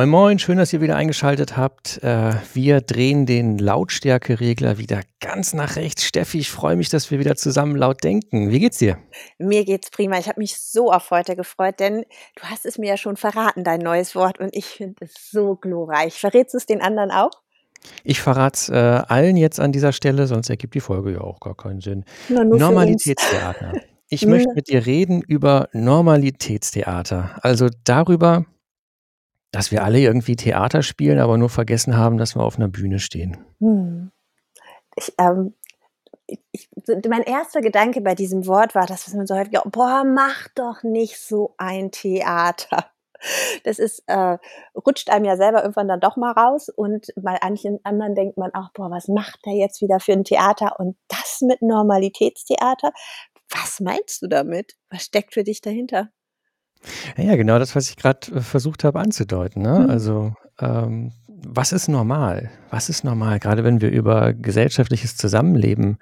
Moin Moin, schön, dass ihr wieder eingeschaltet habt. Äh, wir drehen den Lautstärkeregler wieder ganz nach rechts. Steffi, ich freue mich, dass wir wieder zusammen laut denken. Wie geht's dir? Mir geht's prima. Ich habe mich so auf heute gefreut, denn du hast es mir ja schon verraten, dein neues Wort, und ich finde es so glorreich. Verrätst du es den anderen auch? Ich verrate es äh, allen jetzt an dieser Stelle, sonst ergibt die Folge ja auch gar keinen Sinn. Normalitätstheater. Ich möchte mit dir reden über Normalitätstheater. Also darüber, dass wir alle irgendwie Theater spielen, aber nur vergessen haben, dass wir auf einer Bühne stehen. Hm. Ich, ähm, ich, mein erster Gedanke bei diesem Wort war, dass man so häufig, boah, mach doch nicht so ein Theater. Das ist, äh, rutscht einem ja selber irgendwann dann doch mal raus und bei manchen anderen denkt man auch, boah, was macht der jetzt wieder für ein Theater? Und das mit Normalitätstheater? Was meinst du damit? Was steckt für dich dahinter? Ja, genau das, was ich gerade äh, versucht habe anzudeuten. Ne? Mhm. Also, ähm, was ist normal? Was ist normal? Gerade wenn wir über gesellschaftliches Zusammenleben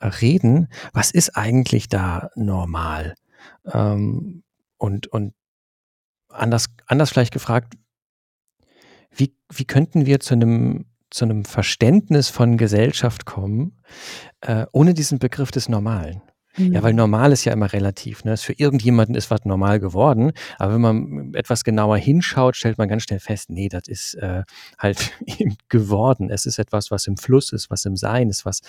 äh, reden, was ist eigentlich da normal? Ähm, und, und anders, anders vielleicht gefragt, wie, wie könnten wir zu einem, zu einem Verständnis von Gesellschaft kommen, äh, ohne diesen Begriff des Normalen? Ja, weil mhm. normal ist ja immer relativ. Ne? Für irgendjemanden ist was normal geworden, aber wenn man etwas genauer hinschaut, stellt man ganz schnell fest, nee, das ist äh, halt eben geworden. Es ist etwas, was im Fluss ist, was im Sein ist, was,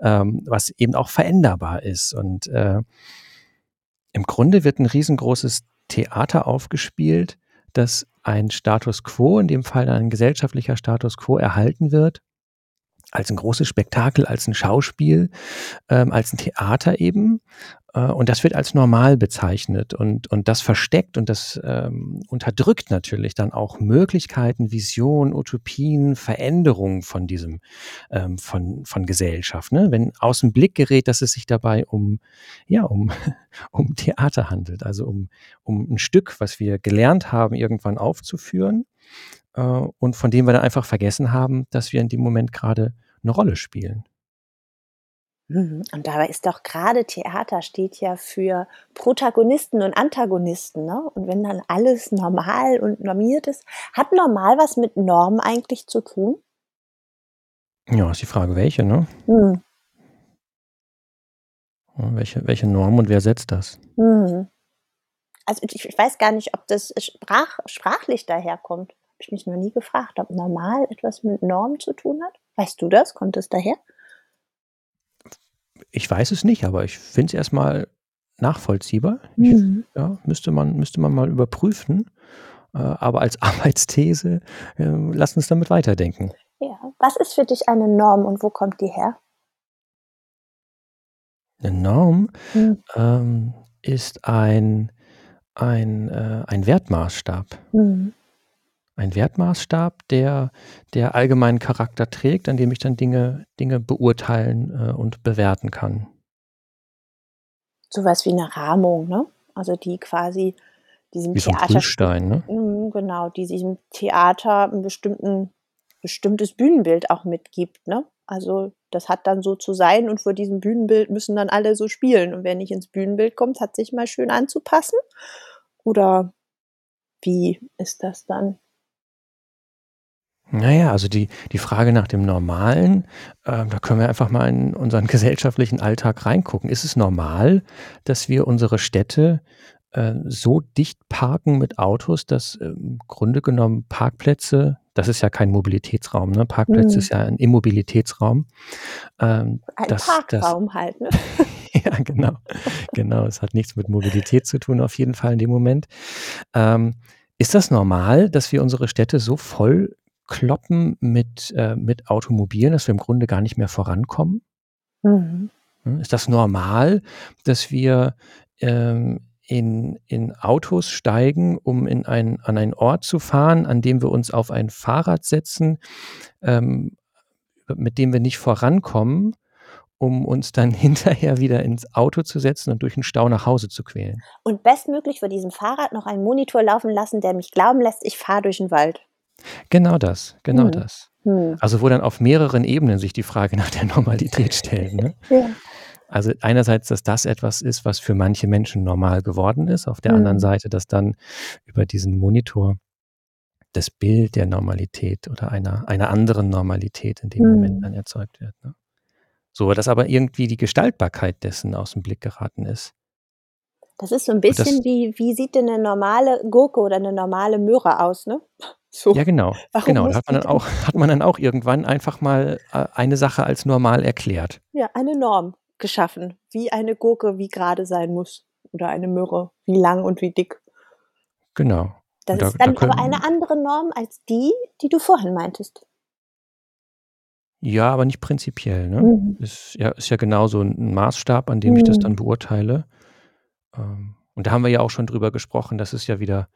ähm, was eben auch veränderbar ist. Und äh, im Grunde wird ein riesengroßes Theater aufgespielt, dass ein Status quo, in dem Fall ein gesellschaftlicher Status quo, erhalten wird als ein großes Spektakel, als ein Schauspiel, ähm, als ein Theater eben. Äh, und das wird als normal bezeichnet und, und das versteckt und das ähm, unterdrückt natürlich dann auch Möglichkeiten, Visionen, Utopien, Veränderungen von diesem, ähm, von, von Gesellschaft. Ne? Wenn aus dem Blick gerät, dass es sich dabei um, ja, um, um Theater handelt, also um, um ein Stück, was wir gelernt haben, irgendwann aufzuführen äh, und von dem wir dann einfach vergessen haben, dass wir in dem Moment gerade eine Rolle spielen. Mhm. Und dabei ist doch gerade Theater steht ja für Protagonisten und Antagonisten. Ne? Und wenn dann alles normal und normiert ist, hat normal was mit Normen eigentlich zu tun? Ja, ist die Frage, welche, ne? Mhm. Welche, welche Norm und wer setzt das? Mhm. Also ich, ich, weiß gar nicht, ob das sprach, sprachlich daherkommt ich mich noch nie gefragt, ob normal etwas mit Norm zu tun hat. Weißt du das? Kommt es daher? Ich weiß es nicht, aber ich finde es erstmal nachvollziehbar. Mhm. Ich, ja, müsste man, müsste man mal überprüfen. Äh, aber als Arbeitsthese, äh, lass uns damit weiterdenken. Ja, was ist für dich eine Norm und wo kommt die her? Eine Norm mhm. ähm, ist ein, ein, äh, ein Wertmaßstab. Mhm ein Wertmaßstab, der, der allgemeinen Charakter trägt, an dem ich dann Dinge, Dinge beurteilen äh, und bewerten kann. Sowas wie eine Rahmung, ne? Also die quasi diesem wie Theater. So Prüfstein, ne? Mhm, genau, die diesem Theater ein bestimmten, bestimmtes Bühnenbild auch mitgibt, ne? Also das hat dann so zu sein und vor diesem Bühnenbild müssen dann alle so spielen. Und wer nicht ins Bühnenbild kommt, hat sich mal schön anzupassen. Oder wie ist das dann? Naja, also die, die Frage nach dem Normalen, äh, da können wir einfach mal in unseren gesellschaftlichen Alltag reingucken. Ist es normal, dass wir unsere Städte äh, so dicht parken mit Autos, dass äh, im Grunde genommen Parkplätze, das ist ja kein Mobilitätsraum, ne? Parkplätze mhm. ist ja ein Immobilitätsraum. Ähm, ein das, Parkraum das, halt, ne? ja, genau. Genau, es hat nichts mit Mobilität zu tun, auf jeden Fall in dem Moment. Ähm, ist das normal, dass wir unsere Städte so voll kloppen mit, äh, mit Automobilen, dass wir im Grunde gar nicht mehr vorankommen? Mhm. Hm, ist das normal, dass wir ähm, in, in Autos steigen, um in ein, an einen Ort zu fahren, an dem wir uns auf ein Fahrrad setzen, ähm, mit dem wir nicht vorankommen, um uns dann hinterher wieder ins Auto zu setzen und durch den Stau nach Hause zu quälen. Und bestmöglich vor diesem Fahrrad noch einen Monitor laufen lassen, der mich glauben lässt, ich fahre durch den Wald. Genau das, genau hm. das. Hm. Also wo dann auf mehreren Ebenen sich die Frage nach der Normalität stellt. Ne? ja. Also einerseits, dass das etwas ist, was für manche Menschen normal geworden ist, auf der hm. anderen Seite, dass dann über diesen Monitor das Bild der Normalität oder einer, einer anderen Normalität in dem. Moment dann erzeugt wird. Ne? So, dass aber irgendwie die Gestaltbarkeit dessen aus dem Blick geraten ist. Das ist so ein bisschen das, wie, wie sieht denn eine normale Gurke oder eine normale Möhre aus, ne? So. Ja, genau. Warum genau. Da hat man, dann auch, hat man dann auch irgendwann einfach mal äh, eine Sache als normal erklärt. Ja, eine Norm geschaffen, wie eine Gurke wie gerade sein muss. Oder eine Möhre, wie lang und wie dick. Genau. Das da, ist dann da aber eine andere Norm als die, die du vorhin meintest. Ja, aber nicht prinzipiell. Ne? Mhm. Ist, ja, ist ja genauso ein Maßstab, an dem mhm. ich das dann mhm. beurteile. Ähm, und da haben wir ja auch schon drüber gesprochen, das ist ja wieder,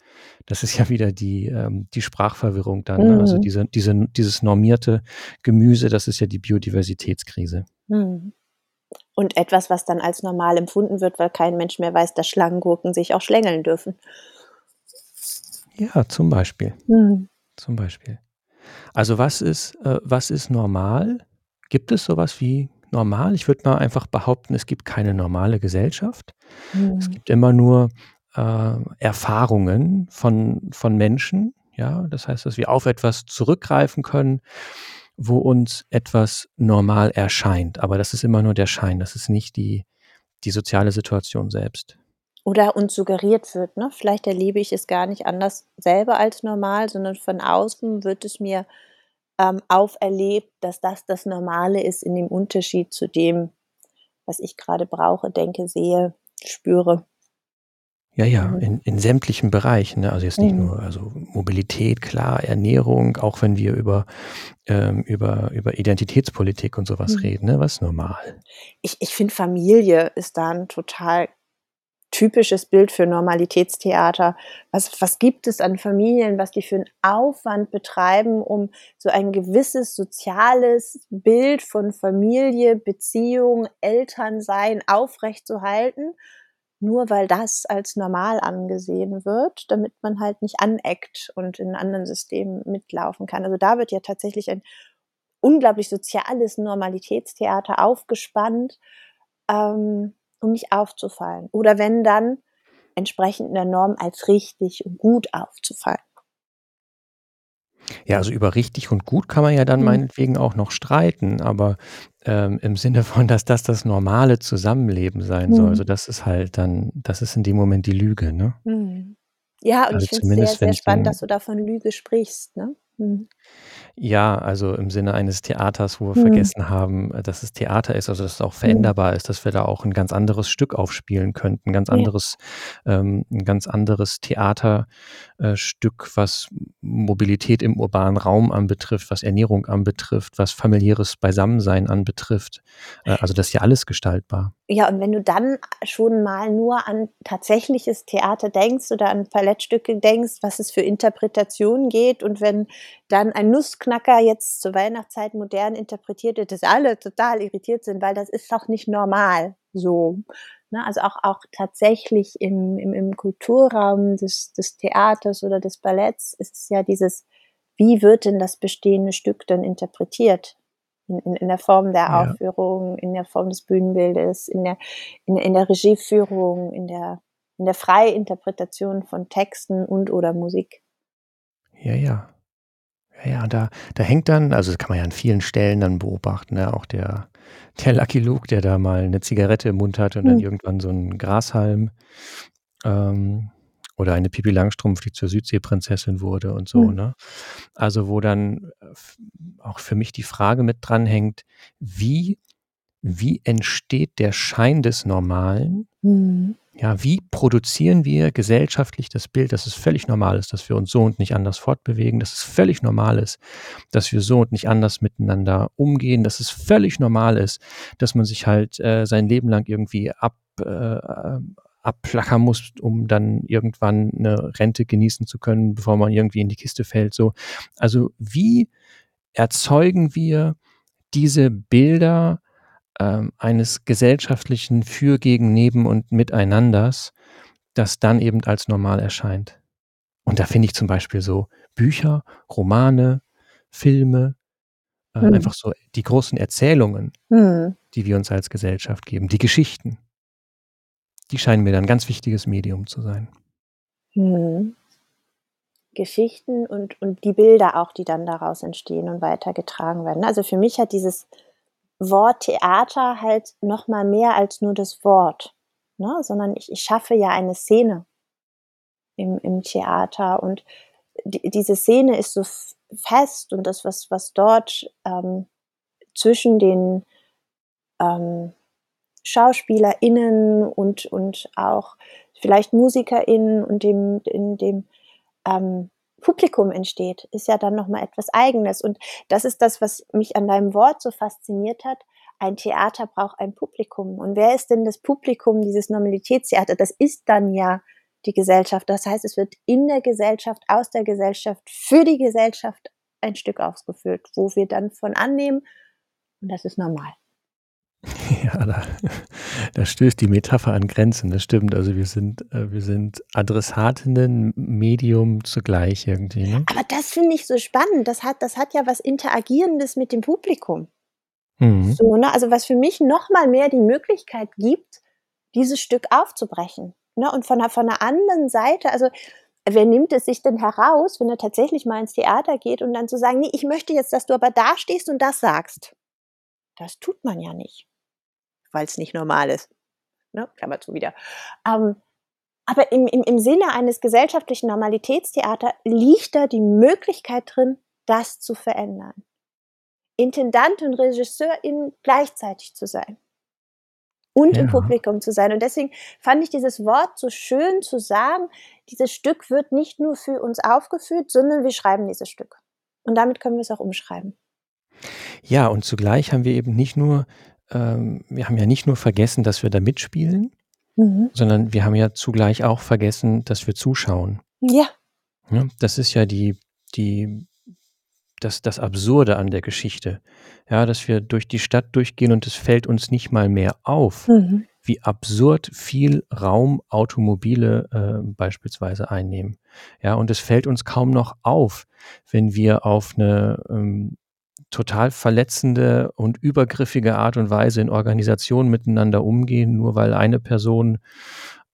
das ist ja wieder die, ähm, die Sprachverwirrung dann. Ne? Also mhm. diese, diese, dieses normierte Gemüse, das ist ja die Biodiversitätskrise. Mhm. Und etwas, was dann als normal empfunden wird, weil kein Mensch mehr weiß, dass Schlangengurken sich auch schlängeln dürfen. Ja, zum Beispiel. Mhm. Zum Beispiel. Also was ist, äh, was ist normal? Gibt es sowas wie normal? Ich würde mal einfach behaupten, es gibt keine normale Gesellschaft. Mhm. Es gibt immer nur äh, Erfahrungen von, von Menschen. Ja, das heißt, dass wir auf etwas zurückgreifen können, wo uns etwas normal erscheint. Aber das ist immer nur der Schein, das ist nicht die, die soziale Situation selbst. Oder uns suggeriert wird, ne? Vielleicht erlebe ich es gar nicht anders selber als normal, sondern von außen wird es mir ähm, auferlebt, dass das das Normale ist in dem Unterschied zu dem, was ich gerade brauche, denke, sehe, spüre. Ja, ja, mhm. in, in sämtlichen Bereichen. Ne? Also jetzt nicht mhm. nur also Mobilität, klar, Ernährung, auch wenn wir über, ähm, über, über Identitätspolitik und sowas mhm. reden, ne? was normal. Ich, ich finde, Familie ist da ein total typisches Bild für Normalitätstheater. Was, was gibt es an Familien, was die für einen Aufwand betreiben, um so ein gewisses soziales Bild von Familie, Beziehung, Elternsein aufrechtzuerhalten? Nur weil das als normal angesehen wird, damit man halt nicht aneckt und in anderen Systemen mitlaufen kann. Also da wird ja tatsächlich ein unglaublich soziales Normalitätstheater aufgespannt. Ähm, um nicht aufzufallen. Oder wenn dann entsprechend der Norm als richtig und gut aufzufallen. Ja, also über richtig und gut kann man ja dann mhm. meinetwegen auch noch streiten, aber ähm, im Sinne von, dass das das normale Zusammenleben sein mhm. soll, also das ist halt dann, das ist in dem Moment die Lüge, ne? Mhm. Ja, und also ich finde es sehr, sehr spannend, dass du da von Lüge sprichst, ne? Mhm. Ja, also im Sinne eines Theaters, wo wir Mhm. vergessen haben, äh, dass es Theater ist, also dass es auch Mhm. veränderbar ist, dass wir da auch ein ganz anderes Stück aufspielen könnten, 'n ganz Ja. anderes ähm, 'n ganz anderes Theaterstück, äh, was Mobilität im urbanen Raum anbetrifft, was Ernährung anbetrifft, was familiäres Beisammensein anbetrifft. Äh, also das ist ja alles gestaltbar. Ja, und wenn du dann schon mal nur an tatsächliches Theater denkst oder an Ballettstücke denkst, was es für Interpretationen geht und wenn dann ein Nussknacker jetzt zur Weihnachtszeit modern interpretiert wird, dass alle total irritiert sind, weil das ist doch nicht normal so. Ne? Also auch, auch tatsächlich im, im, im Kulturraum des, des Theaters oder des Balletts ist es ja dieses, wie wird denn das bestehende Stück dann interpretiert? In, in, in der Form der ja. Aufführung, in der Form des Bühnenbildes, in der, in, in der Regieführung, in der, in der Freiinterpretation von Texten und oder Musik. Ja, ja. Ja, da, da hängt dann, also das kann man ja an vielen Stellen dann beobachten, ne? auch der, der Lucky Luke, der da mal eine Zigarette im Mund hatte und dann mhm. irgendwann so ein Grashalm ähm, oder eine Pipi Langstrumpf, die zur Südseeprinzessin wurde und so, mhm. ne? Also wo dann äh, auch für mich die Frage mit dranhängt, wie, wie entsteht der Schein des Normalen? Mhm. Ja, wie produzieren wir gesellschaftlich das Bild, dass es völlig normal ist, dass wir uns so und nicht anders fortbewegen, dass es völlig normal ist, dass wir so und nicht anders miteinander umgehen, dass es völlig normal ist, dass man sich halt äh, sein Leben lang irgendwie ab, äh, abplackern muss, um dann irgendwann eine Rente genießen zu können, bevor man irgendwie in die Kiste fällt. So, also wie erzeugen wir diese Bilder ähm, eines gesellschaftlichen Für, gegen, Neben und Miteinanders, das dann eben als normal erscheint. Und da finde ich zum Beispiel so Bücher, Romane, Filme, äh, hm. einfach so die großen Erzählungen, hm. die wir uns als Gesellschaft geben, die Geschichten, die scheinen mir dann ein ganz wichtiges Medium zu sein. Hm. Geschichten und, und die Bilder auch, die dann daraus entstehen und weitergetragen werden. Also für mich hat dieses Wort Theater halt noch mal mehr als nur das Wort, ne? sondern ich, ich schaffe ja eine Szene im, im Theater und die, diese Szene ist so fest und das, was, was dort ähm, zwischen den ähm, SchauspielerInnen und, und auch vielleicht MusikerInnen und dem, in dem ähm, Publikum entsteht, ist ja dann nochmal etwas Eigenes. Und das ist das, was mich an deinem Wort so fasziniert hat. Ein Theater braucht ein Publikum. Und wer ist denn das Publikum dieses Normalitätstheater? Das ist dann ja die Gesellschaft. Das heißt, es wird in der Gesellschaft, aus der Gesellschaft, für die Gesellschaft ein Stück ausgeführt, wo wir dann von annehmen, und das ist normal. Ja, da, da stößt die Metapher an Grenzen, das stimmt. Also wir sind, äh, wir sind Adressatinnen, Medium zugleich irgendwie. Ne? Aber das finde ich so spannend. Das hat, das hat ja was Interagierendes mit dem Publikum. Mhm. So, ne? Also was für mich nochmal mehr die Möglichkeit gibt, dieses Stück aufzubrechen. Ne? Und von der, von der anderen Seite, also wer nimmt es sich denn heraus, wenn er tatsächlich mal ins Theater geht und dann zu sagen, nee, ich möchte jetzt, dass du aber da stehst und das sagst. Das tut man ja nicht weil es nicht normal ist. Ne? Klammer zu wieder. Ähm, aber im, im, im Sinne eines gesellschaftlichen Normalitätstheater liegt da die Möglichkeit drin, das zu verändern. Intendant und Regisseurin gleichzeitig zu sein. Und ja. im Publikum zu sein. Und deswegen fand ich dieses Wort so schön zu sagen, dieses Stück wird nicht nur für uns aufgeführt, sondern wir schreiben dieses Stück. Und damit können wir es auch umschreiben. Ja, und zugleich haben wir eben nicht nur ähm, wir haben ja nicht nur vergessen, dass wir da mitspielen, mhm. sondern wir haben ja zugleich auch vergessen, dass wir zuschauen. Ja. ja das ist ja die, die, das, das Absurde an der Geschichte. Ja, dass wir durch die Stadt durchgehen und es fällt uns nicht mal mehr auf, mhm. wie absurd viel Raum Automobile äh, beispielsweise einnehmen. Ja, und es fällt uns kaum noch auf, wenn wir auf eine ähm, total verletzende und übergriffige Art und Weise in Organisationen miteinander umgehen, nur weil eine Person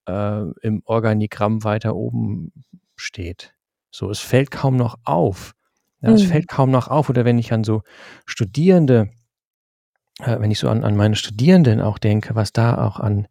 äh, im Organigramm weiter oben steht. So, es fällt kaum noch auf. Ja, mhm. Es fällt kaum noch auf. Oder wenn ich an so Studierende, äh, wenn ich so an, an meine Studierenden auch denke, was da auch an,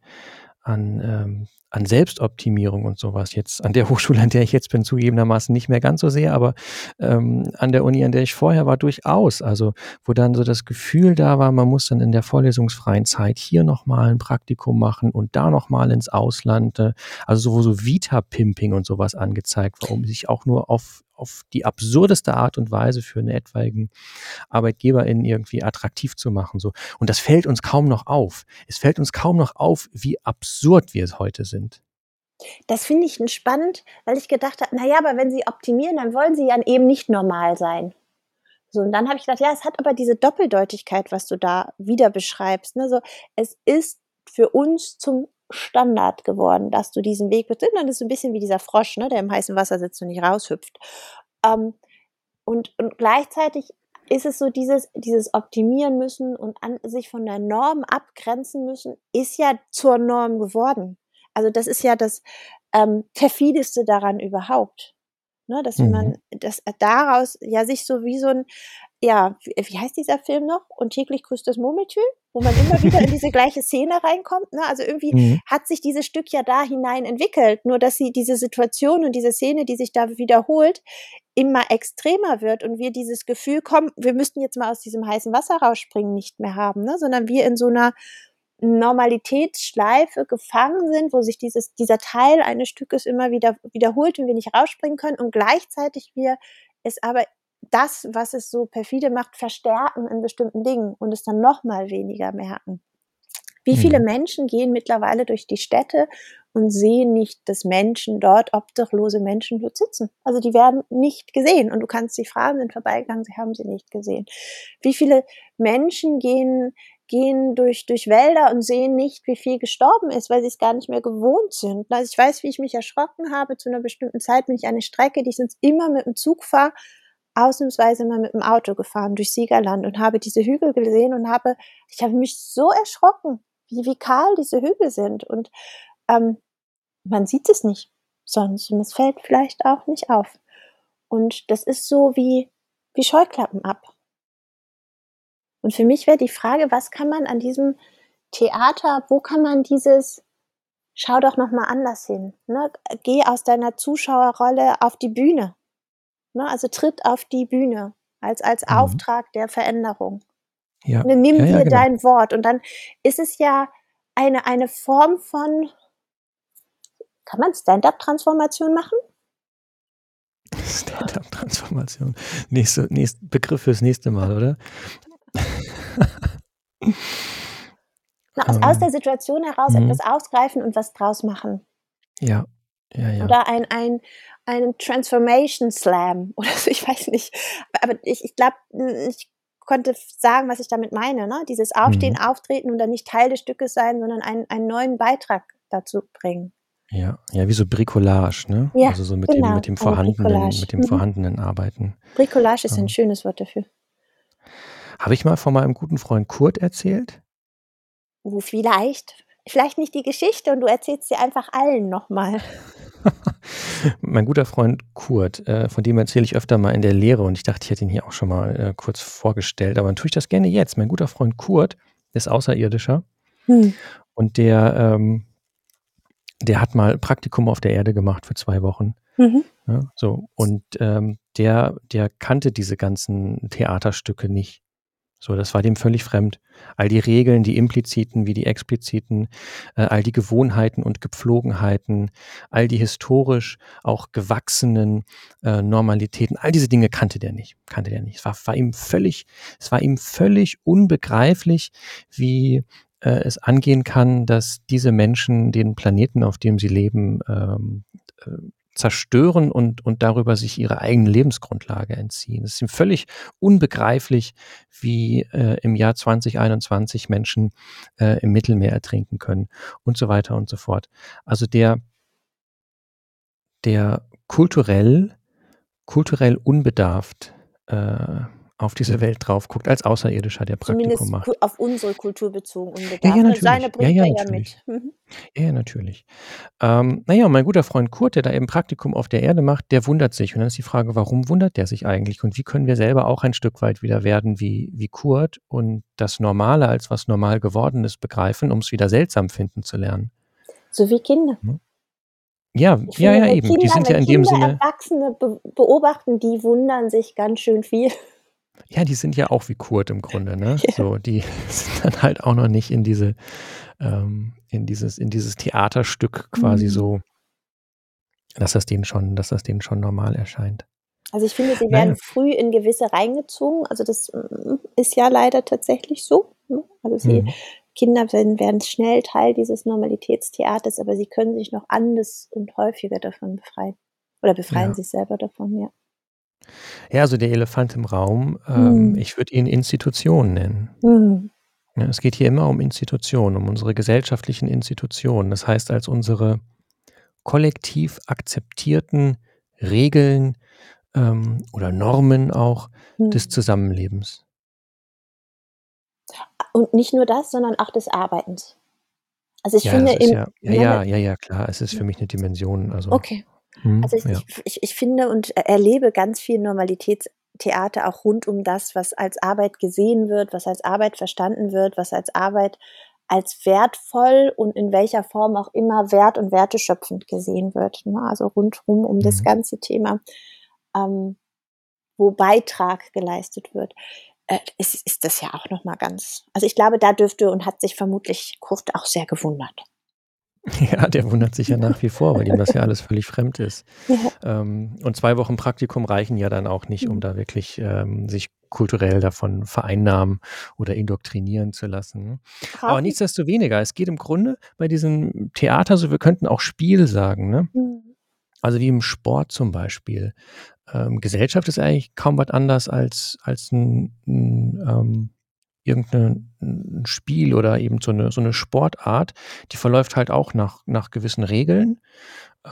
an ähm, an Selbstoptimierung und sowas jetzt an der Hochschule, an der ich jetzt bin, zugegebenermaßen nicht mehr ganz so sehr, aber ähm, an der Uni, an der ich vorher war, durchaus. Also wo dann so das Gefühl da war, man muss dann in der vorlesungsfreien Zeit hier nochmal ein Praktikum machen und da nochmal ins Ausland. Äh, also so, so Vita-Pimping und sowas angezeigt war, um sich auch nur auf auf die absurdeste Art und Weise für einen etwaigen ArbeitgeberInnen irgendwie attraktiv zu machen. So. Und das fällt uns kaum noch auf. Es fällt uns kaum noch auf, wie absurd wir es heute sind. Das finde ich spannend, weil ich gedacht habe, naja, aber wenn sie optimieren, dann wollen sie ja eben nicht normal sein. So, und dann habe ich gedacht, ja, es hat aber diese Doppeldeutigkeit, was du da wieder beschreibst. Ne? So, es ist für uns zum Standard geworden, dass du diesen Weg betrittst. Und das ist ein bisschen wie dieser Frosch, ne, der im heißen Wasser sitzt und nicht raushüpft. Ähm, und, und gleichzeitig ist es so dieses, dieses Optimieren müssen und an, sich von der Norm abgrenzen müssen, ist ja zur Norm geworden. Also das ist ja das ähm, perfideste daran überhaupt. Ne, dass mhm. man dass daraus ja sich so wie so ein ja, wie, wie heißt dieser Film noch? Und täglich grüßt das Murmeltür, wo man immer wieder in diese gleiche Szene reinkommt. Ne? Also irgendwie mhm. hat sich dieses Stück ja da hinein entwickelt, nur dass sie diese Situation und diese Szene, die sich da wiederholt, immer extremer wird und wir dieses Gefühl kommen, wir müssten jetzt mal aus diesem heißen Wasser rausspringen, nicht mehr haben, ne? sondern wir in so einer Normalitätsschleife gefangen sind, wo sich dieses, dieser Teil eines Stückes immer wieder wiederholt und wir nicht rausspringen können und gleichzeitig wir es aber das, was es so perfide macht, verstärken in bestimmten Dingen und es dann noch mal weniger merken. Wie viele mhm. Menschen gehen mittlerweile durch die Städte und sehen nicht, dass Menschen dort, obdachlose Menschen dort sitzen. Also die werden nicht gesehen. Und du kannst sie fragen, sind vorbeigegangen, sie haben sie nicht gesehen. Wie viele Menschen gehen, gehen durch, durch Wälder und sehen nicht, wie viel gestorben ist, weil sie es gar nicht mehr gewohnt sind. Also ich weiß, wie ich mich erschrocken habe. Zu einer bestimmten Zeit bin ich eine Strecke, die ich sonst immer mit dem Zug fahre, ausnahmsweise mal mit dem Auto gefahren durch Siegerland und habe diese Hügel gesehen und habe, ich habe mich so erschrocken, wie, wie kahl diese Hügel sind. Und ähm, man sieht es nicht sonst und es fällt vielleicht auch nicht auf. Und das ist so wie wie Scheuklappen ab. Und für mich wäre die Frage, was kann man an diesem Theater wo kann man dieses schau doch noch mal anders hin, ne? Geh aus deiner Zuschauerrolle auf die Bühne, ne? Also, tritt auf die Bühne als als Mhm. Auftrag der Veränderung. Ja. Ne, nimm Ja, ja, dir genau. dein Wort und dann ist es ja eine eine Form von kann man Stand-up-Transformation machen? Stand-up-Transformation. Nächste nächst Begriff fürs nächste Mal, oder? Na, aus aus Ähm. der Situation heraus Mhm. etwas ausgreifen und was draus machen. Ja. Ja, ja. Oder ein ein einen Transformation Slam oder so, ich weiß nicht. Aber ich ich glaube, ich konnte sagen, was ich damit meine, ne? Dieses Aufstehen, Mhm. Auftreten und dann nicht Teil des Stückes sein, sondern einen einen neuen Beitrag dazu bringen. Ja. Ja, wie so Bricolage, ne? Ja, Also, so mit dem genau, mit dem Vorhandenen mit dem Mhm. Vorhandenen arbeiten. Bricolage ist ein Ja. schönes Wort dafür. Habe ich mal von meinem guten Freund Kurt erzählt? Oh, vielleicht. Vielleicht nicht die Geschichte und du erzählst sie einfach allen noch mal. Mein guter Freund Kurt, äh, von dem erzähle ich öfter mal in der Lehre und ich dachte, ich hätte ihn hier auch schon mal, äh, kurz vorgestellt, aber dann tue ich das gerne jetzt. Mein guter Freund Kurt ist Außerirdischer Hm. und der, ähm der hat mal Praktikum auf der Erde gemacht für 2 Wochen, Mhm. ne, so. Und, ähm, der der kannte diese ganzen Theaterstücke nicht. So, das war dem völlig fremd. All die Regeln, die impliziten wie die expliziten, äh, all die Gewohnheiten und Gepflogenheiten, all die historisch auch gewachsenen, äh, Normalitäten, all diese Dinge kannte der nicht kannte der nicht. Es war war ihm völlig es war ihm völlig unbegreiflich, wie, äh, es angehen kann, dass diese Menschen den Planeten, auf dem sie leben, ähm, äh, zerstören und und darüber sich ihre eigene Lebensgrundlage entziehen. Es ist ihm völlig unbegreiflich, wie, äh, im Jahr 2021 Menschen, äh, im Mittelmeer ertrinken können und so weiter und so fort. Also, der der kulturell kulturell unbedarft, äh, auf diese Welt drauf guckt als Außerirdischer, der Praktikum Zumindest macht. auf unsere Kultur bezogen Ja, unbedarft, ja, ne? Seine natürlich. Ja, bringt ja, er ja mit. Mhm. Ja, ja, natürlich. Ähm, na ja, und mein guter Freund Kurt, der da eben Praktikum auf der Erde macht, der wundert sich. Und dann ist die Frage, warum wundert der sich eigentlich? Und wie können wir selber auch ein Stück weit wieder werden wie wie Kurt und das Normale als was normal Gewordenes begreifen, um's wieder seltsam finden zu lernen? So wie Kinder. Ne? Ja, Ich ja, finde, ja, eben. Kinder Die sind ja in dem Kinder Sinne Erwachsene be beobachten, die wundern sich ganz schön viel. Ja, die sind ja auch wie Kurt im Grunde, ne? Ja. So, die sind dann halt auch noch nicht in diese ähm, in dieses in dieses Theaterstück quasi Mhm. so dass das denen schon dass das denen schon normal erscheint. Also, ich finde, sie werden ja. früh in gewisse reingezogen. Also, das, hm, ist ja leider tatsächlich so, ne? Also, sie Mhm. Kinder werden werden schnell Teil dieses Normalitätstheaters, aber sie können sich noch anders und häufiger davon befreien oder befreien Ja. sich selber davon, ja. Ja, also, der Elefant im Raum, ähm, Mhm. ich würde ihn Institution nennen. Mhm. Ne, es geht hier immer um Institutionen, um unsere gesellschaftlichen Institutionen. Das heißt, als unsere kollektiv akzeptierten Regeln, ähm, oder Normen auch des Mhm. Zusammenlebens. Und nicht nur das, sondern auch des Arbeitens. Also, ich Ja, finde ist im ja ja, meine ja, ja, ja, klar. Es ist für mich 'ne Dimension, also Okay. Mhm, Also, ich ja. ich ich finde und erlebe ganz viel Normalitätstheater auch rund um das, was als Arbeit gesehen wird, was als Arbeit verstanden wird, was als Arbeit als wertvoll und in welcher Form auch immer wert und werteschöpfend gesehen wird, ne? Also, rundrum um das Mhm. ganze Thema, ähm, wo Beitrag geleistet wird, äh, ist ist das ja auch noch mal ganz also, ich glaube, da dürfte und hat sich vermutlich Kurt auch sehr gewundert. Ja, der wundert sich ja nach wie vor, weil ihm das ja alles völlig fremd ist. Ja. Ähm, und 2 Wochen Praktikum reichen ja dann auch nicht, um Mhm. da wirklich, ähm, sich kulturell davon vereinnahmen oder indoktrinieren zu lassen, ne? Aber nichtsdestoweniger, es geht im Grunde bei diesem Theater so wir könnten auch Spiel sagen, ne? Mhm. Also, wie im Sport zum Beispiel. Ähm, Gesellschaft ist eigentlich kaum was anders als als 'n 'n, ähm irgend 'ne 'n Spiel oder eben so 'ne so 'ne Sportart, die verläuft halt auch nach nach gewissen Regeln.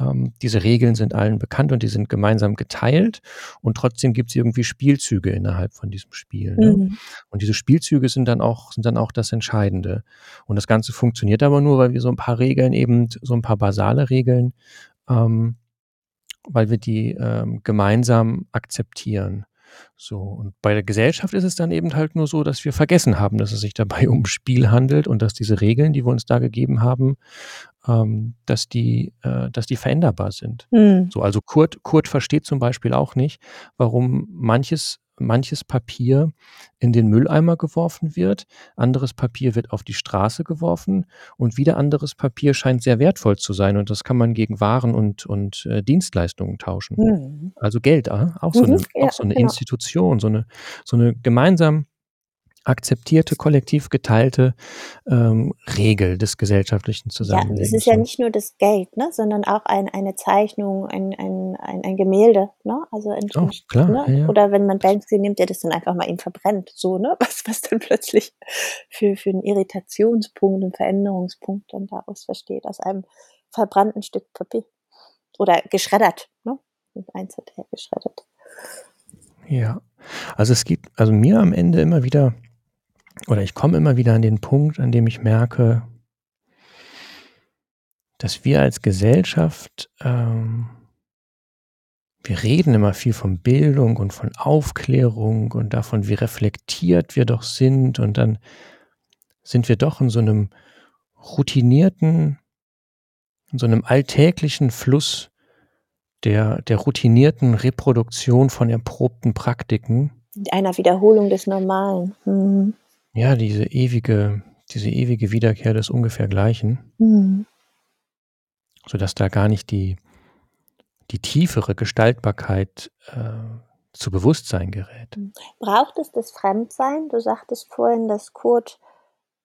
Ähm, diese Regeln sind allen bekannt und die sind gemeinsam geteilt und trotzdem gibt's irgendwie Spielzüge innerhalb von diesem Spiel, ne? Mhm. Und diese Spielzüge sind dann auch sind dann auch das Entscheidende. Und das Ganze funktioniert aber nur, weil wir so 'n paar Regeln eben so 'n paar basale Regeln, ähm, weil wir die ähm, gemeinsam akzeptieren. So, und bei der Gesellschaft ist es dann eben halt nur so, dass wir vergessen haben, dass es sich dabei um Spiel handelt und dass diese Regeln, die wir uns da gegeben haben, ähm, dass die, äh, dass die veränderbar sind. Mhm. So, also Kurt, Kurt versteht zum Beispiel auch nicht, warum manches manches Papier in den Mülleimer geworfen wird, anderes Papier wird auf die Straße geworfen und wieder anderes Papier scheint sehr wertvoll zu sein und das kann man gegen Waren und, und äh, Dienstleistungen tauschen. Mhm. Also Geld, äh, auch so Mhm, eine, ja, auch so eine genau. Institution, so eine, so eine gemeinsam akzeptierte, kollektiv geteilte ähm, Regel des gesellschaftlichen Ja, Zusammenlebens. es ist ja Und- nicht nur das Geld, ne, sondern auch ein, eine Zeichnung, ein, ein, ein, ein Gemälde, ne? Also ein, Oh, klar, ne? ja, ja. Oder wenn man Banksy nimmt, der das dann einfach mal eben verbrennt, so, ne? Was, was dann plötzlich für, für einen Irritationspunkt, einen Veränderungspunkt dann daraus versteht, aus einem verbrannten Stück Papier. Oder geschreddert, ne? Eins hat er geschreddert. Ja, also es gibt, also mir am Ende immer wieder, oder ich komme immer wieder an den Punkt, an dem ich merke, dass wir als Gesellschaft, ähm, wir reden immer viel von Bildung und von Aufklärung und davon, wie reflektiert wir doch sind und dann sind wir doch in so einem routinierten, in so einem alltäglichen Fluss der, der routinierten Reproduktion von erprobten Praktiken. Einer Wiederholung des Normalen. Mhm. Ja, diese ewige, diese ewige Wiederkehr des ungefähr Gleichen, Mhm. sodass da gar nicht die, die tiefere Gestaltbarkeit äh, zu Bewusstsein gerät. Braucht es das Fremdsein? Du sagtest vorhin, dass Kurt,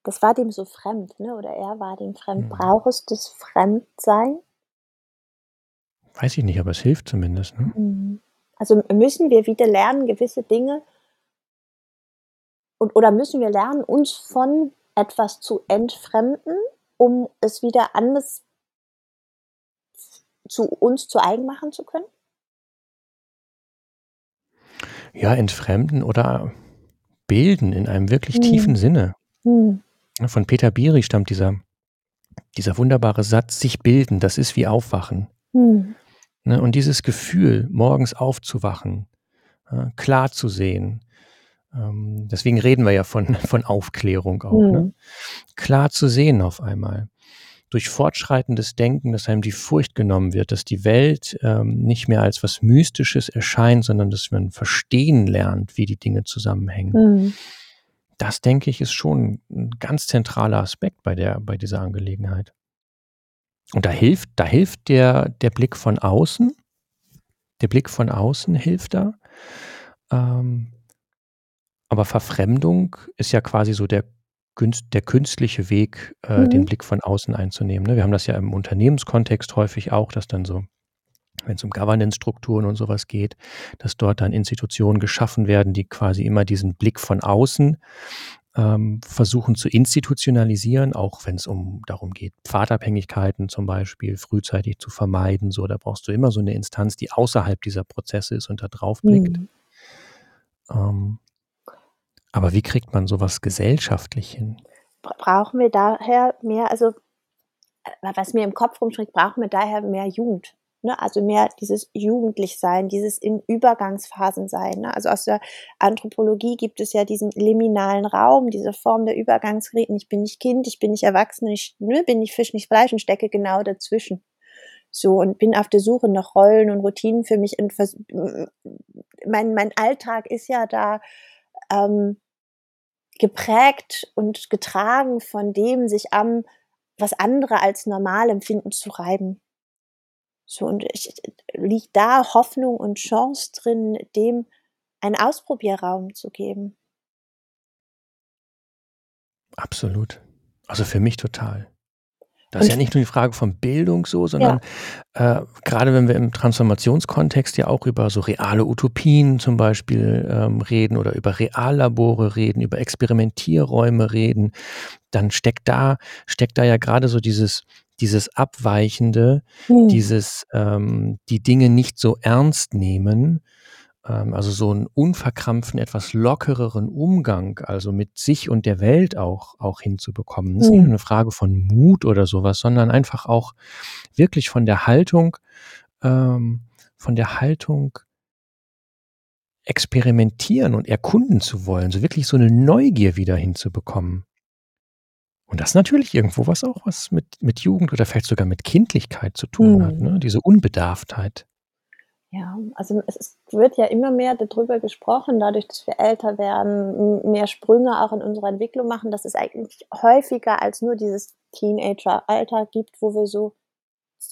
das war dem so fremd, ne? oder er war dem fremd. Mhm. Braucht es das Fremdsein? Weiß ich nicht, aber es hilft zumindest. Ne? Mhm. Also müssen wir wieder lernen, gewisse Dinge, und, oder müssen wir lernen, uns von etwas zu entfremden, um es wieder anders zu uns zu eigen machen zu können? Ja, entfremden oder bilden in einem wirklich Mhm. tiefen Sinne. Mhm. Von Peter Biri stammt dieser, dieser wunderbare Satz, sich bilden, das ist wie aufwachen. Mhm. Ne? Und dieses Gefühl, morgens aufzuwachen, klar zu sehen, ähm, deswegen reden wir ja von, von Aufklärung auch, ne? Mhm. klar zu sehen auf einmal. Durch fortschreitendes Denken, dass einem die Furcht genommen wird, dass die Welt ähm, nicht mehr als was Mystisches erscheint, sondern dass man verstehen lernt, wie die Dinge zusammenhängen. Mhm. Das, denke ich, ist schon ein ganz zentraler Aspekt bei, der, bei dieser Angelegenheit. Und da hilft, da hilft der, der Blick von außen. Der Blick von außen hilft da. Ähm, aber Verfremdung ist ja quasi so der, der künstliche Weg, äh, Mhm. den Blick von außen einzunehmen. Ne? Wir haben das ja im Unternehmenskontext häufig auch, dass dann so, wenn es um Governance-Strukturen und sowas geht, dass dort dann Institutionen geschaffen werden, die quasi immer diesen Blick von außen ähm, versuchen zu institutionalisieren, auch wenn es um darum geht, Pfadabhängigkeiten zum Beispiel frühzeitig zu vermeiden. So, da brauchst du immer so eine Instanz, die außerhalb dieser Prozesse ist und da drauf blickt. Mhm. Ähm, aber wie kriegt man sowas gesellschaftlich hin? Bra- Brauchen wir daher mehr, also äh, was mir im Kopf rumschlägt, brauchen wir daher mehr Jugend. Ne? Also mehr dieses Jugendlichsein, dieses in Übergangsphasen sein. Ne? Also aus der Anthropologie gibt es ja diesen liminalen Raum, diese Form der Übergangsreden. Ich bin nicht Kind, ich bin nicht Erwachsen, ich ne, bin nicht Fisch, nicht Fleisch und stecke genau dazwischen. So und bin auf der Suche nach Rollen und Routinen für mich. Mein, mein Alltag ist ja da ähm, geprägt und getragen von dem, sich am was andere als normal empfinden zu reiben. So, und ich, liegt da Hoffnung und Chance drin, dem einen Ausprobierraum zu geben. Absolut. Also für mich total. Das ist Und- ja nicht nur die Frage von Bildung so, sondern äh, gerade wenn wir im Transformationskontext ja auch über so reale Utopien zum Beispiel ähm, reden oder über Reallabore reden, über Experimentierräume reden, dann steckt da, steckt da ja gerade so dieses, dieses Abweichende, Hm. dieses ähm, die Dinge nicht so ernst nehmen, also so einen unverkrampften, etwas lockereren Umgang, also mit sich und der Welt auch, auch hinzubekommen. Das ist nicht Mhm. nur eine Frage von Mut oder sowas, sondern einfach auch wirklich von der Haltung, ähm, von der Haltung experimentieren und erkunden zu wollen, so wirklich so eine Neugier wieder hinzubekommen. Und das natürlich irgendwo was auch was mit, mit Jugend oder vielleicht sogar mit Kindlichkeit zu tun mhm. hat, ne? diese Unbedarftheit. Ja, also es wird ja immer mehr darüber gesprochen, dadurch, dass wir älter werden, mehr Sprünge auch in unserer Entwicklung machen, dass es eigentlich häufiger als nur dieses Teenager-Alter gibt, wo wir so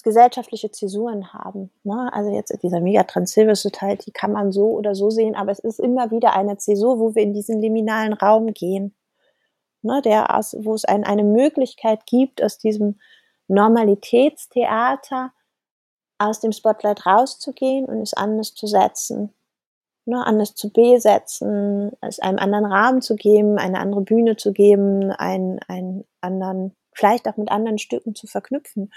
gesellschaftliche Zäsuren haben. Ne? Also jetzt dieser Megatrend Silver Society kann man so oder so sehen, aber es ist immer wieder eine Zäsur, wo wir in diesen liminalen Raum gehen, ne? Der wo es ein, eine Möglichkeit gibt, aus diesem Normalitätstheater aus dem Spotlight rauszugehen und es anders zu setzen, ne, anders zu besetzen, es einem anderen Rahmen zu geben, eine andere Bühne zu geben, einen, einen anderen, vielleicht auch mit anderen Stücken zu verknüpfen.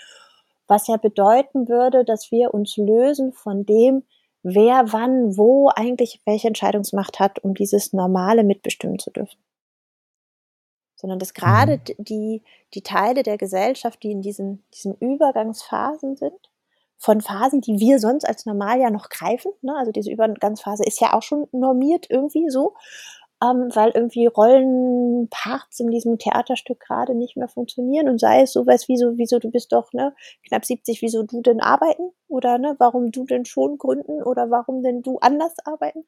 Was ja bedeuten würde, dass wir uns lösen von dem, wer wann wo eigentlich welche Entscheidungsmacht hat, um dieses Normale mitbestimmen zu dürfen. Sondern dass gerade mhm. die, die Teile der Gesellschaft, die in diesen, diesen Übergangsphasen sind, von Phasen, die wir sonst als normal ja noch greifen. Ne? Also diese Übergangsphase ist ja auch schon normiert irgendwie so, ähm, weil irgendwie Rollenparts in diesem Theaterstück gerade nicht mehr funktionieren und sei es sowas wie so, wieso du bist doch ne, knapp 70, wieso du denn arbeiten oder ne, warum du denn schon gründen oder warum denn du anders arbeiten.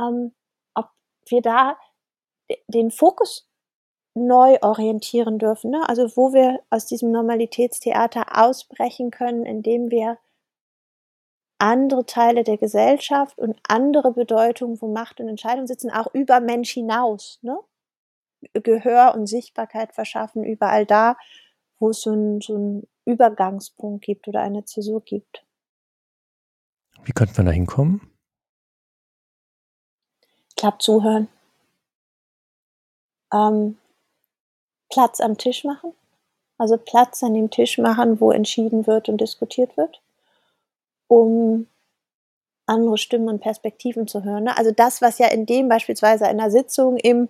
Ähm, ob wir da den Fokus neu orientieren dürfen. Ne? Also wo wir aus diesem Normalitätstheater ausbrechen können, indem wir andere Teile der Gesellschaft und andere Bedeutungen, wo Macht und Entscheidung sitzen, auch über Mensch hinaus. Ne? Gehör und Sichtbarkeit verschaffen, überall da, wo es so einen so Übergangspunkt gibt oder eine Zäsur gibt. Wie könnte man da hinkommen? Ich glaube, zuhören. Ähm, Platz am Tisch machen. Also Platz an dem Tisch machen, wo entschieden wird und diskutiert wird, um andere Stimmen und Perspektiven zu hören. Ne? Also das, was ja in dem beispielsweise einer Sitzung im,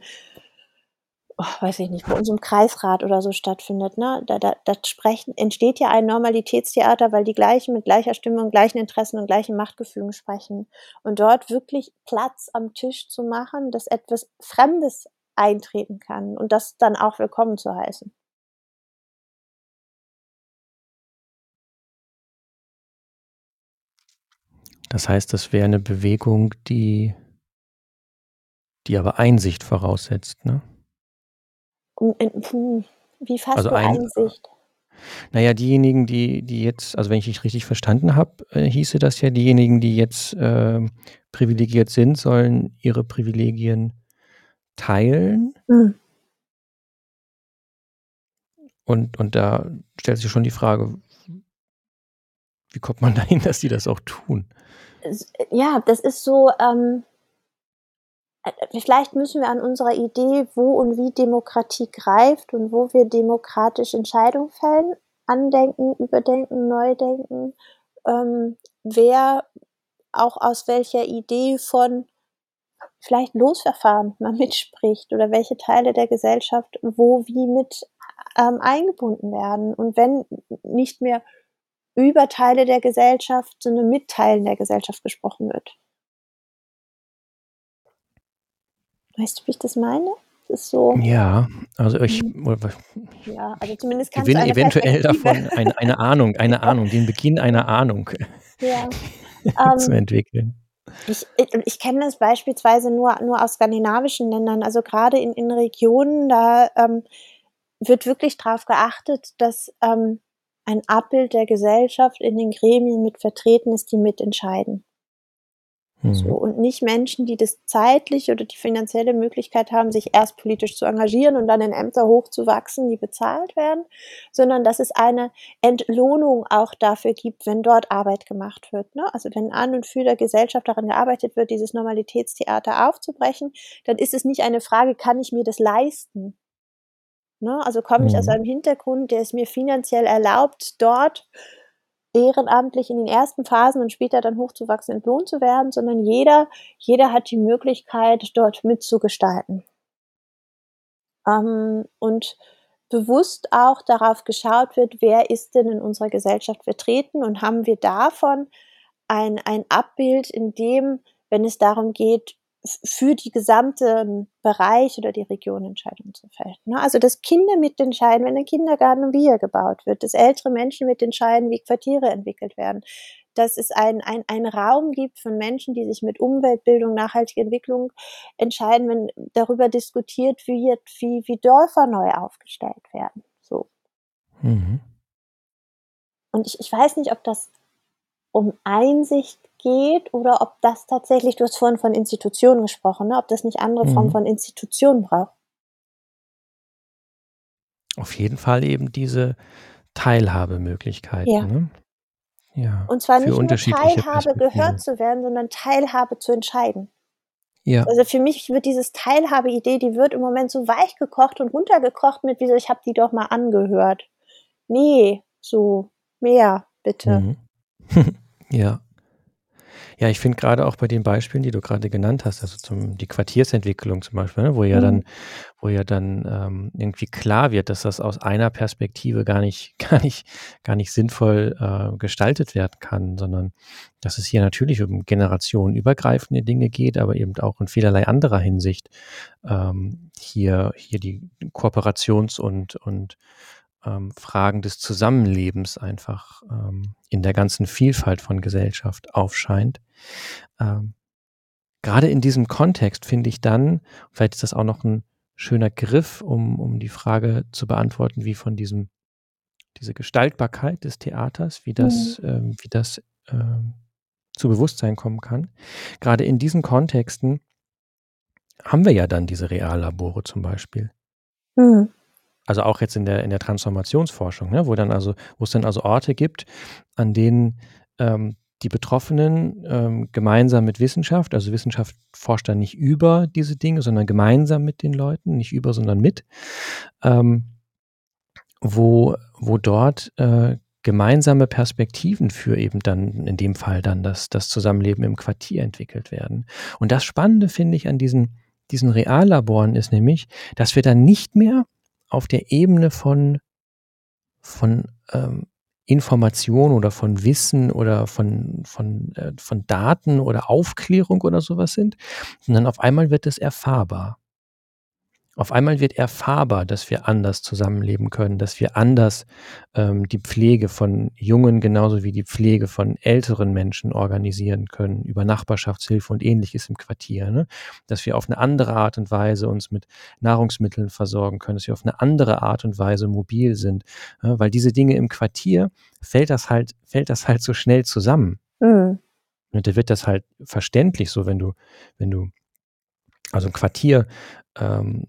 oh, weiß ich nicht, bei uns im Kreisrat oder so stattfindet, ne? da, da, da sprechen, entsteht ja ein Normalitätstheater, weil die gleichen mit gleicher Stimme und gleichen Interessen und gleichen Machtgefügen sprechen. Und dort wirklich Platz am Tisch zu machen, dass etwas Fremdes eintreten kann und das dann auch willkommen zu heißen. Das heißt, das wäre eine Bewegung, die, die aber Einsicht voraussetzt, ne? Wie fasst also du ein, Einsicht? Naja, diejenigen, die, die jetzt, also wenn ich dich richtig verstanden habe, äh, hieße das ja, diejenigen, die jetzt äh, privilegiert sind, sollen ihre Privilegien teilen. Mhm. Und, und da stellt sich schon die Frage, wie kommt man dahin, dass die das auch tun? Ja, das ist so, ähm, äh, vielleicht müssen wir an unserer Idee, wo und wie Demokratie greift und wo wir demokratisch Entscheidungen fällen, andenken, überdenken, neu denken, ähm, wer auch aus welcher Idee von vielleicht Losverfahren mal mitspricht oder welche Teile der Gesellschaft wo wie mit ähm, eingebunden werden. Und wenn nicht mehr über Teile der Gesellschaft, sondern mit Teilen der Gesellschaft gesprochen wird. Weißt du, wie ich das meine? Das ist so. Ja, also ich. Mhm. Ja, also zumindest kannst gewinne eventuell davon eine, eine Ahnung, eine Ahnung, den Beginn einer Ahnung ja. zu ähm, entwickeln. Ich, ich, kenne das beispielsweise nur, nur aus skandinavischen Ländern. Also gerade in, in Regionen, da ähm, wird wirklich darauf geachtet, dass ähm, ein Abbild der Gesellschaft in den Gremien mit vertreten ist, die mitentscheiden. Mhm. So, und nicht Menschen, die das zeitlich oder die finanzielle Möglichkeit haben, sich erst politisch zu engagieren und dann in Ämter hochzuwachsen, die bezahlt werden, sondern dass es eine Entlohnung auch dafür gibt, wenn dort Arbeit gemacht wird. Ne? Also wenn an und für der Gesellschaft daran gearbeitet wird, dieses Normalitätstheater aufzubrechen, dann ist es nicht eine Frage, kann ich mir das leisten? Ne? Also komme ich aus mhm. einem Hintergrund, der es mir finanziell erlaubt, dort ehrenamtlich in den ersten Phasen und später dann hochzuwachsen entlohnt zu werden, sondern jeder, jeder hat die Möglichkeit, dort mitzugestalten. Ähm, und bewusst auch darauf geschaut wird, wer ist denn in unserer Gesellschaft vertreten und haben wir davon ein, ein Abbild, in dem, wenn es darum geht, für die gesamte Bereich oder die Region Entscheidungen zu fällen. Ne? Also dass Kinder mitentscheiden, wenn ein Kindergarten wie er gebaut wird, dass ältere Menschen mitentscheiden, wie Quartiere entwickelt werden, dass es ein, ein, Raum gibt von Menschen, die sich mit Umweltbildung, nachhaltiger Entwicklung entscheiden, wenn darüber diskutiert wird, wie, wie Dörfer neu aufgestellt werden. So. Mhm. Und ich, ich weiß nicht, ob das um Einsicht geht oder ob das tatsächlich, du hast vorhin von Institutionen gesprochen, ne, ob das nicht andere mhm. Formen von Institutionen braucht. Auf jeden Fall eben diese Teilhabemöglichkeiten. Ja. Ne? Ja, Und zwar nicht nur Teilhabe gehört zu werden, sondern Teilhabe zu entscheiden. Ja. Also für mich wird dieses Teilhabe-Idee, die wird im Moment so weich gekocht und runtergekocht mit, wieso, ich habe die doch mal angehört. Nee, so, mehr, bitte. Mhm. ja. Ja, ich finde gerade auch bei den Beispielen, die du gerade genannt hast, also zum, die Quartiersentwicklung zum Beispiel, ne, wo ja mhm. dann, wo ja dann ähm, irgendwie klar wird, dass das aus einer Perspektive gar nicht, gar nicht, gar nicht sinnvoll äh, gestaltet werden kann, sondern dass es hier natürlich um generationenübergreifende Dinge geht, aber eben auch in vielerlei anderer Hinsicht ähm, hier, hier die Kooperations- und, und ähm, Fragen des Zusammenlebens einfach ähm, in der ganzen Vielfalt von Gesellschaft aufscheint. Ähm, Gerade in diesem Kontext finde ich dann, vielleicht ist das auch noch ein schöner Griff, um, um die Frage zu beantworten, wie von diesem, diese Gestaltbarkeit des Theaters, wie das, mhm. ähm, wie das ähm, zu Bewusstsein kommen kann. Gerade in diesen Kontexten haben wir ja dann diese Reallabore zum Beispiel. Mhm also auch jetzt in der, in der Transformationsforschung, ne, wo dann also, wo es dann also Orte gibt, an denen ähm, die Betroffenen ähm, gemeinsam mit Wissenschaft, also Wissenschaft forscht dann nicht über diese Dinge, sondern gemeinsam mit den Leuten, nicht über, sondern mit, ähm, wo, wo dort äh, gemeinsame Perspektiven für eben dann in dem Fall dann das, das Zusammenleben im Quartier entwickelt werden. Und das Spannende finde ich an diesen, diesen Reallaboren ist nämlich, dass wir dann nicht mehr auf der Ebene von, von ähm, Information oder von Wissen oder von, von, äh, von Daten oder Aufklärung oder sowas sind, sondern auf einmal wird es erfahrbar. Auf einmal wird erfahrbar, dass wir anders zusammenleben können, dass wir anders ähm, die Pflege von Jungen genauso wie die Pflege von älteren Menschen organisieren können, über Nachbarschaftshilfe und ähnliches im Quartier. Ne? Dass wir auf eine andere Art und Weise uns mit Nahrungsmitteln versorgen können, dass wir auf eine andere Art und Weise mobil sind. Ja? Weil diese Dinge im Quartier fällt das halt, fällt das halt so schnell zusammen. Mhm. Und da wird das halt verständlich so, wenn du, wenn du, also ein Quartier ähm,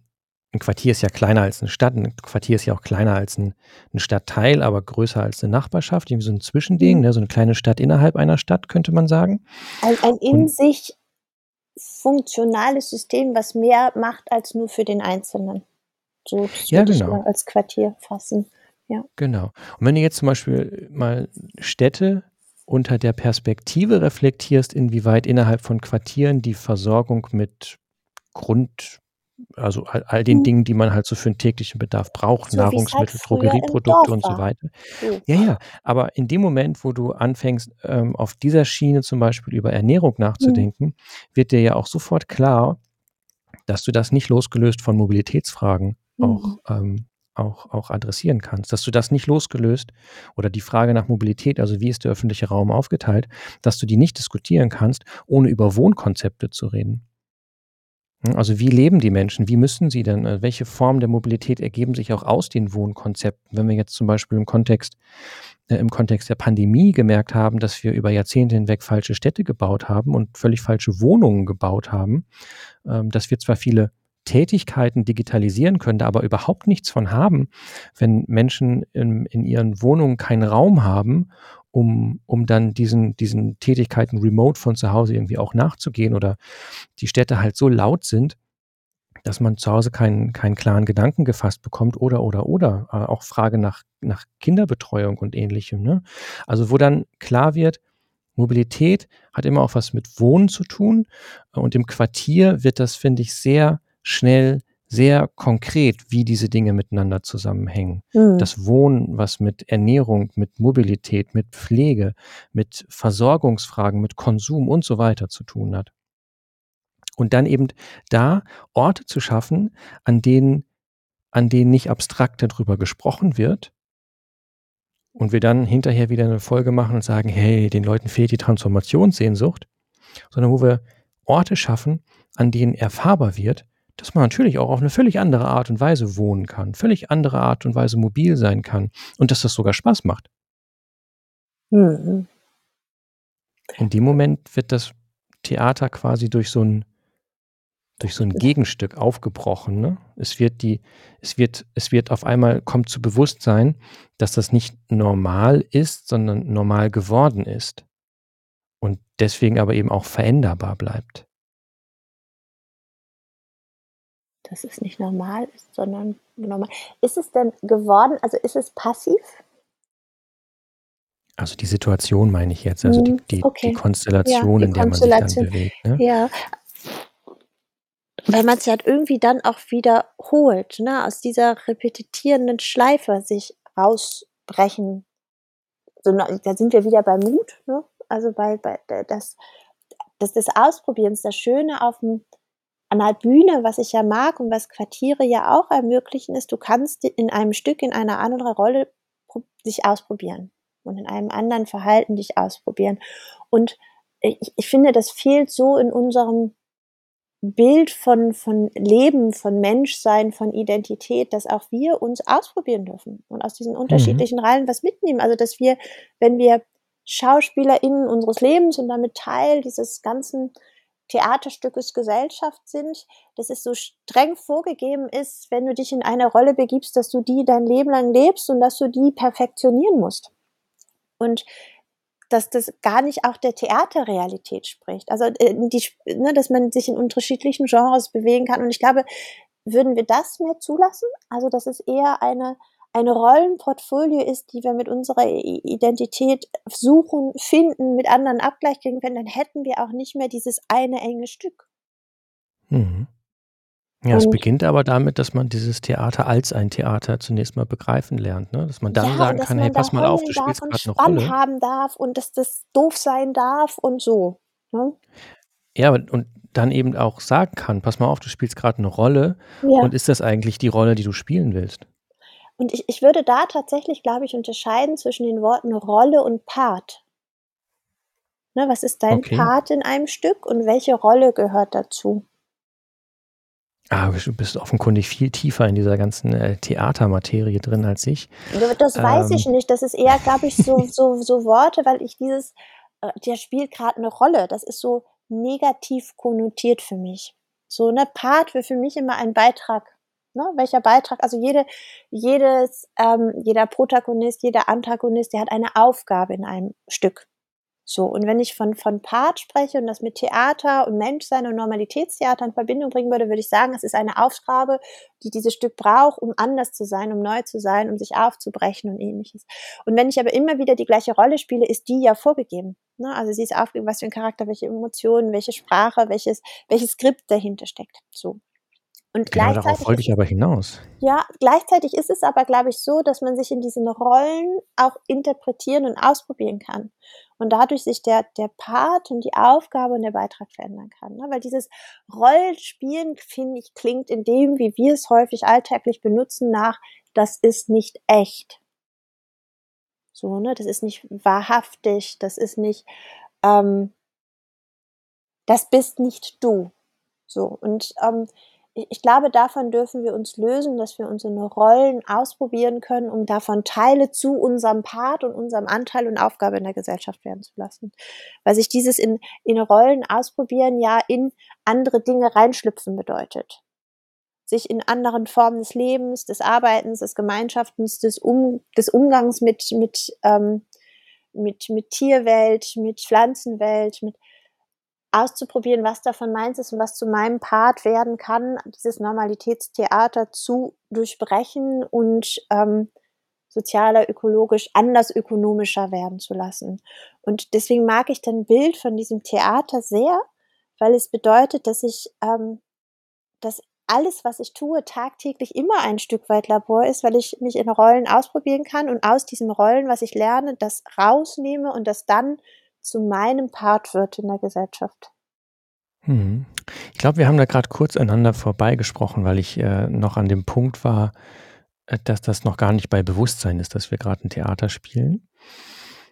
ein Quartier ist ja kleiner als eine Stadt, ein Quartier ist ja auch kleiner als ein, ein Stadtteil, aber größer als eine Nachbarschaft, irgendwie so ein Zwischending, mhm. ne, so eine kleine Stadt innerhalb einer Stadt, könnte man sagen. Ein, ein in Und, sich funktionales System, was mehr macht als nur für den Einzelnen. So ja, genau. als Quartier fassen. Ja. Genau. Und wenn du jetzt zum Beispiel mal Städte unter der Perspektive reflektierst, inwieweit innerhalb von Quartieren die Versorgung mit Grund, also all, all den mhm. Dingen, die man halt so für den täglichen Bedarf braucht, so Nahrungsmittel, halt Drogerieprodukte und so weiter. So. Ja, ja, aber in dem Moment, wo du anfängst, ähm, auf dieser Schiene zum Beispiel über Ernährung nachzudenken, mhm. wird dir ja auch sofort klar, dass du das nicht losgelöst von Mobilitätsfragen mhm. auch, ähm, auch, auch adressieren kannst, dass du das nicht losgelöst oder die Frage nach Mobilität, also wie ist der öffentliche Raum aufgeteilt, dass du die nicht diskutieren kannst, ohne über Wohnkonzepte zu reden. Hm, also wie leben die Menschen? Wie müssen sie denn? Äh, welche Formen der Mobilität ergeben sich auch aus den Wohnkonzepten? Wenn wir jetzt zum Beispiel im Kontext, äh, im Kontext der Pandemie gemerkt haben, dass wir über Jahrzehnte hinweg falsche Städte gebaut haben und völlig falsche Wohnungen gebaut haben, ähm, dass wir zwar viele Tätigkeiten digitalisieren können, da aber überhaupt nichts von haben, wenn Menschen in, in ihren Wohnungen keinen Raum haben um, um dann diesen, diesen Tätigkeiten remote von zu Hause irgendwie auch nachzugehen oder die Städte halt so laut sind, dass man zu Hause keinen, keinen klaren Gedanken gefasst bekommt oder, oder, oder. Äh, auch Frage nach, nach Kinderbetreuung und ähnlichem. Ne? Also wo dann klar wird, Mobilität hat immer auch was mit Wohnen zu tun und im Quartier wird das, finde ich, sehr schnell sehr konkret, wie diese Dinge miteinander zusammenhängen. Mhm. Das Wohnen, was mit Ernährung, mit Mobilität, mit Pflege, mit Versorgungsfragen, mit Konsum und so weiter zu tun hat. Und dann eben da Orte zu schaffen, an denen, an denen nicht abstrakt darüber gesprochen wird, und wir dann hinterher wieder eine Folge machen und sagen, hey, den Leuten fehlt die Transformationssehnsucht, sondern wo wir Orte schaffen, an denen erfahrbar wird, dass man natürlich auch auf eine völlig andere Art und Weise wohnen kann, völlig andere Art und Weise mobil sein kann und dass das sogar Spaß macht. Mhm. In dem Moment wird das Theater quasi durch so ein durch so ein Gegenstück aufgebrochen. Ne? Es wird die, es wird, es wird auf einmal kommt zu Bewusstsein, dass das nicht normal ist, sondern normal geworden ist und deswegen aber eben auch veränderbar bleibt. Dass es nicht normal ist, sondern normal. Ist es denn geworden, also ist es passiv? Also die Situation meine ich jetzt, also die, Mhm, die, okay. die Konstellation, Ja, die in der man sich dann Konstellation. bewegt. Ne? Ja. Weil man es halt irgendwie dann auch wiederholt, ne? Aus dieser repetitierenden Schleife sich rausbrechen. So, da sind wir wieder beim Mut, ne? Also bei, bei das, das des Ausprobierens, das Schöne auf dem, an einer Bühne, was ich ja mag und was Quartiere ja auch ermöglichen, ist, du kannst in einem Stück, in einer anderen Rolle dich ausprobieren und in einem anderen Verhalten dich ausprobieren. Und ich, ich finde, das fehlt so in unserem Bild von, von Leben, von Menschsein, von Identität, dass auch wir uns ausprobieren dürfen und aus diesen unterschiedlichen mhm. Reihen was mitnehmen. Also, dass wir, wenn wir SchauspielerInnen unseres Lebens und damit Teil dieses ganzen Theaterstückes Gesellschaft sind, dass es so streng vorgegeben ist, wenn du dich in eine Rolle begibst, dass du die dein Leben lang lebst und dass du die perfektionieren musst. Und dass das gar nicht auch der Theaterrealität spricht. Also, äh, die, ne, dass man sich in unterschiedlichen Genres bewegen kann. Und ich glaube, würden wir das mehr zulassen? Also, dass es eher eine, eine Rollenportfolio ist, die wir mit unserer Identität suchen, finden, mit anderen Abgleich kriegen können, dann hätten wir auch nicht mehr dieses eine enge Stück. Mhm. Ja, es beginnt aber damit, dass man dieses Theater als ein Theater zunächst mal begreifen lernt, ne? Dass man dann Ja, sagen kann: „Hey, pass mal auf, du spielst und grad 'ne Spaß Rolle.“ haben darf und dass das doof sein darf und so, ne? Ja, und und dann eben auch sagen kann: „Pass mal auf, du spielst grad 'ne Rolle Ja. und ist das eigentlich die Rolle, die du spielen willst?“ Und ich ich würde da tatsächlich, glaube ich, unterscheiden zwischen den Worten Rolle und Part. Ne, was ist dein Okay. Part in einem Stück und welche Rolle gehört dazu? Ah, du bist offenkundig viel tiefer in dieser ganzen, äh, Theatermaterie drin als ich. Das weiß ich Ähm. nicht. Das ist eher, glaube ich, so so so Worte, weil ich dieses äh, der spielt grad 'ne Rolle. Das ist so negativ konnotiert für mich. So, ne, Part wäre für mich immer ein Beitrag, ne? Welcher Beitrag also jede jedes ähm, jeder Protagonist, jeder Antagonist, der hat eine Aufgabe in einem Stück. So, und wenn ich von von Part spreche und das mit Theater und Menschsein und Normalitätstheater in Verbindung bringen würde, würde ich sagen, es ist eine Aufgabe, die dieses Stück braucht, um anders zu sein, um neu zu sein, um sich aufzubrechen und Ähnliches. Und wenn ich aber immer wieder die gleiche Rolle spiele, ist die ja vorgegeben, ne? Also, sie ist aufgegeben, was für 'n Charakter, welche Emotionen, welche Sprache, welches welches Skript dahinter steckt, so. Und Genau darauf gleichzeitig wollte ist ich aber hinaus. ja, gleichzeitig ist es aber, glaube ich, so, dass man sich in diesen Rollen auch interpretieren und ausprobieren kann und dadurch sich der der Part und die Aufgabe und der Beitrag verändern kann, ne? Weil dieses Rollenspielen, finde ich, klingt in dem, wie wir es häufig alltäglich benutzen, nach: „Das ist nicht echt.“ So, ne? Das ist nicht wahrhaftig, das ist nicht, ähm das bist nicht du. So, und, ähm, ich glaube, davon dürfen wir uns lösen, dass wir uns in Rollen ausprobieren können, um davon Teile zu unserem Part und unserem Anteil und Aufgabe in der Gesellschaft werden zu lassen. Weil sich dieses in in Rollen ausprobieren ja in andere Dinge reinschlüpfen bedeutet. Sich in anderen Formen des Lebens, des Arbeitens, des Gemeinschaftens, des Um des Umgangs mit mit, ähm mit mit Tierwelt, mit Pflanzenwelt, mit auszuprobieren, was davon meins ist und was zu meinem Part werden kann, dieses Normalitätstheater zu durchbrechen und, ähm, sozialer, ökologisch, anders ökonomischer werden zu lassen. Und deswegen mag ich dein Bild von diesem Theater sehr, weil es bedeutet, dass ich, ähm dass alles, was ich tue, tagtäglich immer ein Stück weit Labor ist, weil ich mich in Rollen ausprobieren kann und aus diesen Rollen, was ich lerne, das rausnehme und das dann zu meinem Part wird in der Gesellschaft. Mhm. Ich glaube, wir haben da gerade kurz aneinander vorbeigesprochen, weil ich äh, noch an dem Punkt war, äh, dass das noch gar nicht bei Bewusstsein ist, dass wir gerade ein Theater spielen.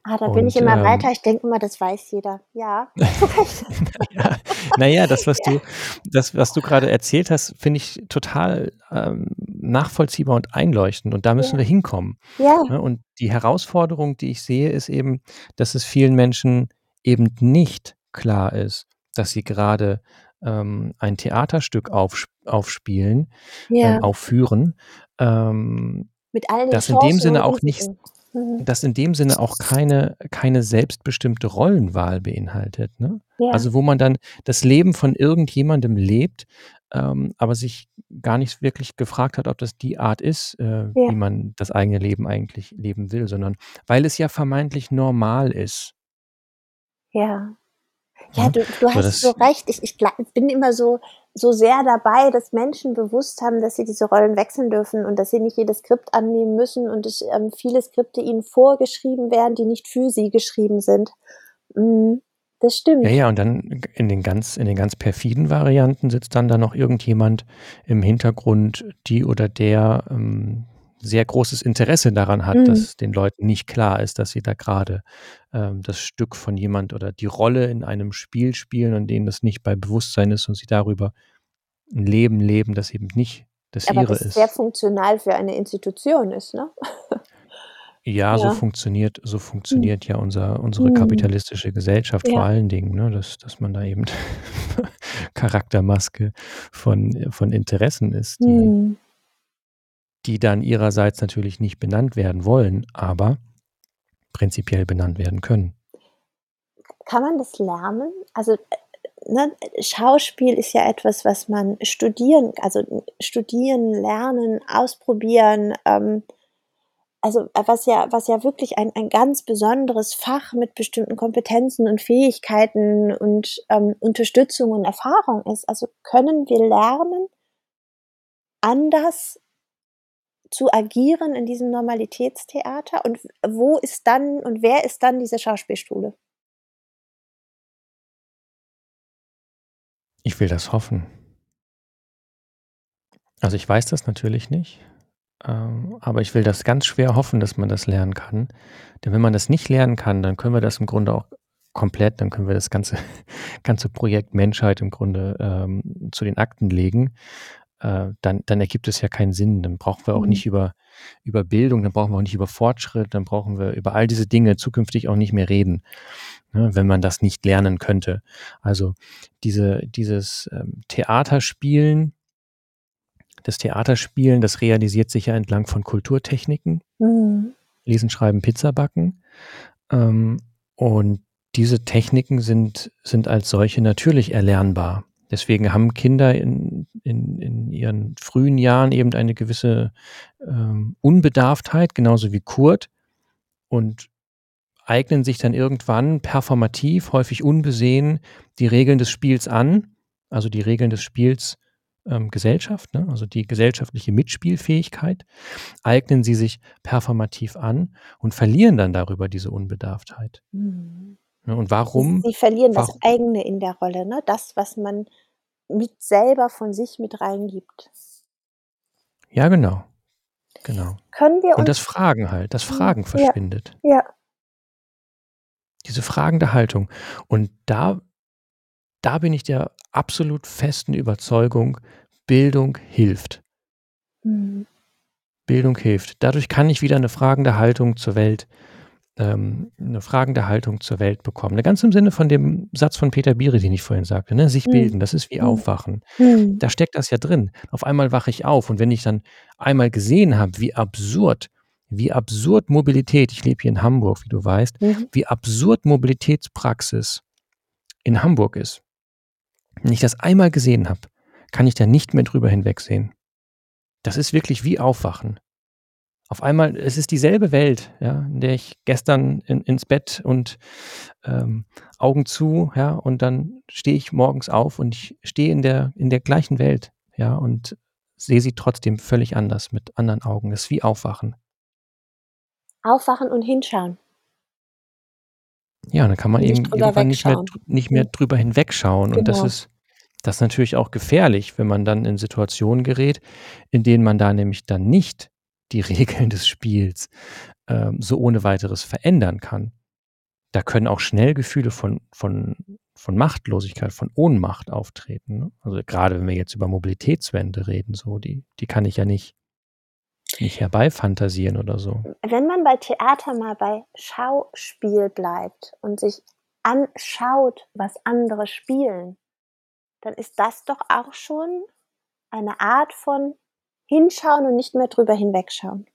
Ah, da bin ich immer ähm, weiter. Ich denke immer, das weiß jeder. Ja. naja, naja, das, was du, das, was du gerade erzählt hast, finde ich total ähm, nachvollziehbar und einleuchtend. Und da müssen ja. wir hinkommen. Ja. Ne, und die Herausforderung, die ich sehe, ist eben, dass es vielen Menschen eben nicht klar ist, dass sie gerade ähm, ein Theaterstück auf, aufspielen, ja. ähm, aufführen. Ähm, Mit allen das in dem Sinne auch nicht, mhm. das in dem Sinne auch keine, keine selbstbestimmte Rollenwahl beinhaltet. Ne? Ja. Also wo man dann das Leben von irgendjemandem lebt, ähm, aber sich gar nicht wirklich gefragt hat, ob das die Art ist, äh, ja. wie man das eigene Leben eigentlich leben will, sondern weil es ja vermeintlich normal ist. Ja. Ja, du, du hast so recht. Ich, ich bin immer so, so sehr dabei, dass Menschen bewusst haben, dass sie diese Rollen wechseln dürfen und dass sie nicht jedes Skript annehmen müssen und dass ähm, viele Skripte ihnen vorgeschrieben werden, die nicht für sie geschrieben sind. Mhm, das stimmt. Ja, ja, und dann in den ganz, in den ganz perfiden Varianten sitzt dann da noch irgendjemand im Hintergrund, die oder der ähm, sehr großes Interesse daran hat, mhm. dass den Leuten nicht klar ist, dass sie da gerade ähm, das Stück von jemand oder die Rolle in einem Spiel spielen und denen das nicht bei Bewusstsein ist und sie darüber ein Leben leben, das eben nicht das Aber ihre das ist. sehr funktional für eine Institution ist, ne? Ja, so funktioniert, so funktioniert ja unser, unsere mhm. kapitalistische Gesellschaft vor allen Dingen, ne? dass, dass man da eben Charaktermaske von, von Interessen ist, die, Mhm die dann ihrerseits natürlich nicht benannt werden wollen, aber prinzipiell benannt werden können. Kann man das lernen? Also ne, Schauspiel ist ja etwas, was man studieren, also studieren, lernen, ausprobieren, ähm, also was ja, was ja wirklich ein, ein ganz besonderes Fach mit bestimmten Kompetenzen und Fähigkeiten und ähm, Unterstützung und Erfahrung ist. Also können wir lernen, anders zu agieren in diesem Normalitätstheater? Und wo ist dann und wer ist dann diese Schauspielschule? Ich will das hoffen. Also ich weiß das natürlich nicht, ähm, aber ich will das ganz schwer hoffen, dass man das lernen kann. Denn wenn man das nicht lernen kann, dann können wir das im Grunde auch komplett, dann können wir das ganze, ganze Projekt Menschheit im Grunde ähm, zu den Akten legen äh, dann, dann ergibt es ja keinen Sinn. Dann brauchen wir auch mhm. nicht über, über Bildung, dann brauchen wir auch nicht über Fortschritt, dann brauchen wir über all diese Dinge zukünftig auch nicht mehr reden, ne, wenn man das nicht lernen könnte. Also diese, dieses ähm, Theaterspielen, das Theaterspielen, das realisiert sich ja entlang von Kulturtechniken. Mhm. Lesen, Schreiben, Pizza backen. Ähm, und diese Techniken sind, sind als solche natürlich erlernbar. Deswegen haben Kinder in, in, in ihren frühen Jahren eben eine gewisse ähm, Unbedarftheit, genauso wie Kurt, und eignen sich dann irgendwann performativ, häufig unbesehen, die Regeln des Spiels an, also die Regeln des Spiels ähm, Gesellschaft, ne? also die gesellschaftliche Mitspielfähigkeit, eignen sie sich performativ an und verlieren dann darüber diese Unbedarftheit. Mhm. Ne, und warum? Sie verlieren warum? das eigene in der Rolle, ne? das, was man mit selber von sich mit reingibt. Ja, genau. Genau. Können wir Und das Fragen halt, das Fragen verschwindet. Ja. Diese fragende Haltung. Und da, da bin ich der absolut festen Überzeugung, Bildung hilft. Mhm. Bildung hilft. Dadurch kann ich wieder eine fragende Haltung zur Welt ähm, eine fragende Haltung zur Welt bekommen. Ganz im Sinne von dem Satz von Peter Biri, den ich vorhin sagte, ne? sich mhm. bilden, das ist wie Aufwachen. Mhm. Da steckt das ja drin. Auf einmal wache ich auf und wenn ich dann einmal gesehen habe, wie absurd, wie absurd Mobilität, ich lebe hier in Hamburg, wie du weißt, mhm. wie absurd Mobilitätspraxis in Hamburg ist. Wenn ich das einmal gesehen habe, kann ich da nicht mehr drüber hinwegsehen. Das ist wirklich wie Aufwachen auf einmal, es ist dieselbe Welt, ja, in der ich gestern in, ins Bett und ähm, Augen zu, ja, und dann stehe ich morgens auf und ich stehe in der, in der gleichen Welt, ja, und sehe sie trotzdem völlig anders, mit anderen Augen. Das ist wie Aufwachen. Aufwachen und hinschauen. Ja, dann kann man Nicht irgendwann nicht mehr nicht mehr Mhm. drüber hinwegschauen und das Genau. ist das ist natürlich auch gefährlich, wenn man dann in Situationen gerät, in denen man da nämlich dann nicht die Regeln des Spiels, ähm, so ohne Weiteres verändern kann. Da können auch schnell Gefühle von von von Machtlosigkeit, von Ohnmacht auftreten, ne? Also, grade wenn wir jetzt über Mobilitätswende reden, so, die die kann ich ja nicht nicht herbeifantasieren oder so. Wenn man bei Theater mal bei Schauspiel bleibt und sich anschaut, was andere spielen, dann ist das doch auch schon eine Art von Hinschauen und nicht mehr drüber hinwegschauen.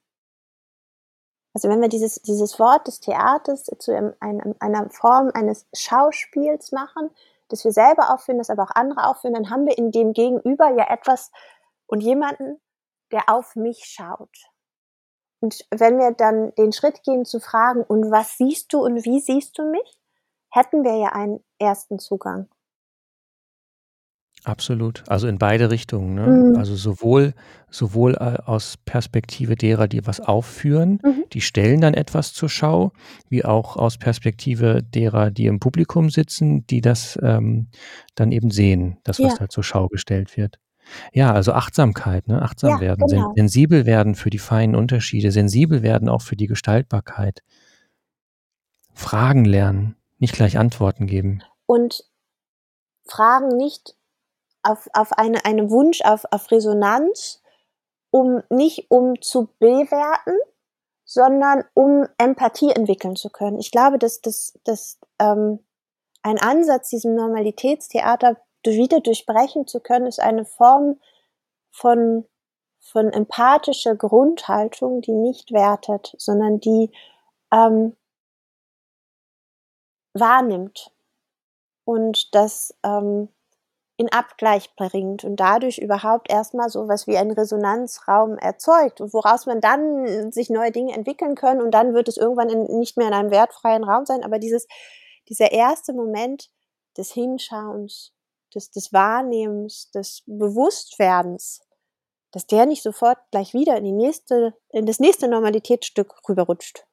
Also, wenn wir dieses dieses Wort des Theaters zu einem einer Form eines Schauspiels machen, das wir selber aufführen, das aber auch andere aufführen, dann haben wir in dem Gegenüber ja etwas und jemanden, der auf mich schaut. Und wenn wir dann den Schritt gehen zu fragen: „Und was siehst du und wie siehst du mich?“, hätten wir ja einen ersten Zugang. Absolut. Also, in beide Richtungen, ne? Mhm. Also, sowohl sowohl, äh, aus Perspektive derer, die was aufführen, Mhm. die stellen dann etwas zur Schau, wie auch aus Perspektive derer, die im Publikum sitzen, die das, ähm, dann eben sehen, das, was Ja. da zur Schau gestellt wird. Ja, also Achtsamkeit, ne? Achtsam Ja, werden, sen genau. sensibel werden für die feinen Unterschiede, sensibel werden auch für die Gestaltbarkeit. Fragen lernen, nicht gleich Antworten geben. Und Fragen nicht auf auf eine einen Wunsch auf auf Resonanz, um nicht um zu bewerten, sondern um Empathie entwickeln zu können. Ich glaube, dass dass dass, ähm, ein Ansatz, diesem Normalitätstheater wieder durchbrechen zu können, ist eine Form von von empathischer Grundhaltung, die nicht wertet, sondern die, ähm wahrnimmt und das, ähm, in Abgleich bringt und dadurch überhaupt erst mal so was wie einen Resonanzraum erzeugt woraus man dann sich neue Dinge entwickeln können und dann wird es irgendwann in nicht mehr in einem wertfreien Raum sein, aber dieses dieser erste Moment des Hinschauens, des des Wahrnehmens, des Bewusstwerdens, dass der nicht sofort gleich wieder in die nächste in das nächste Normalitätsstück rüberrutscht.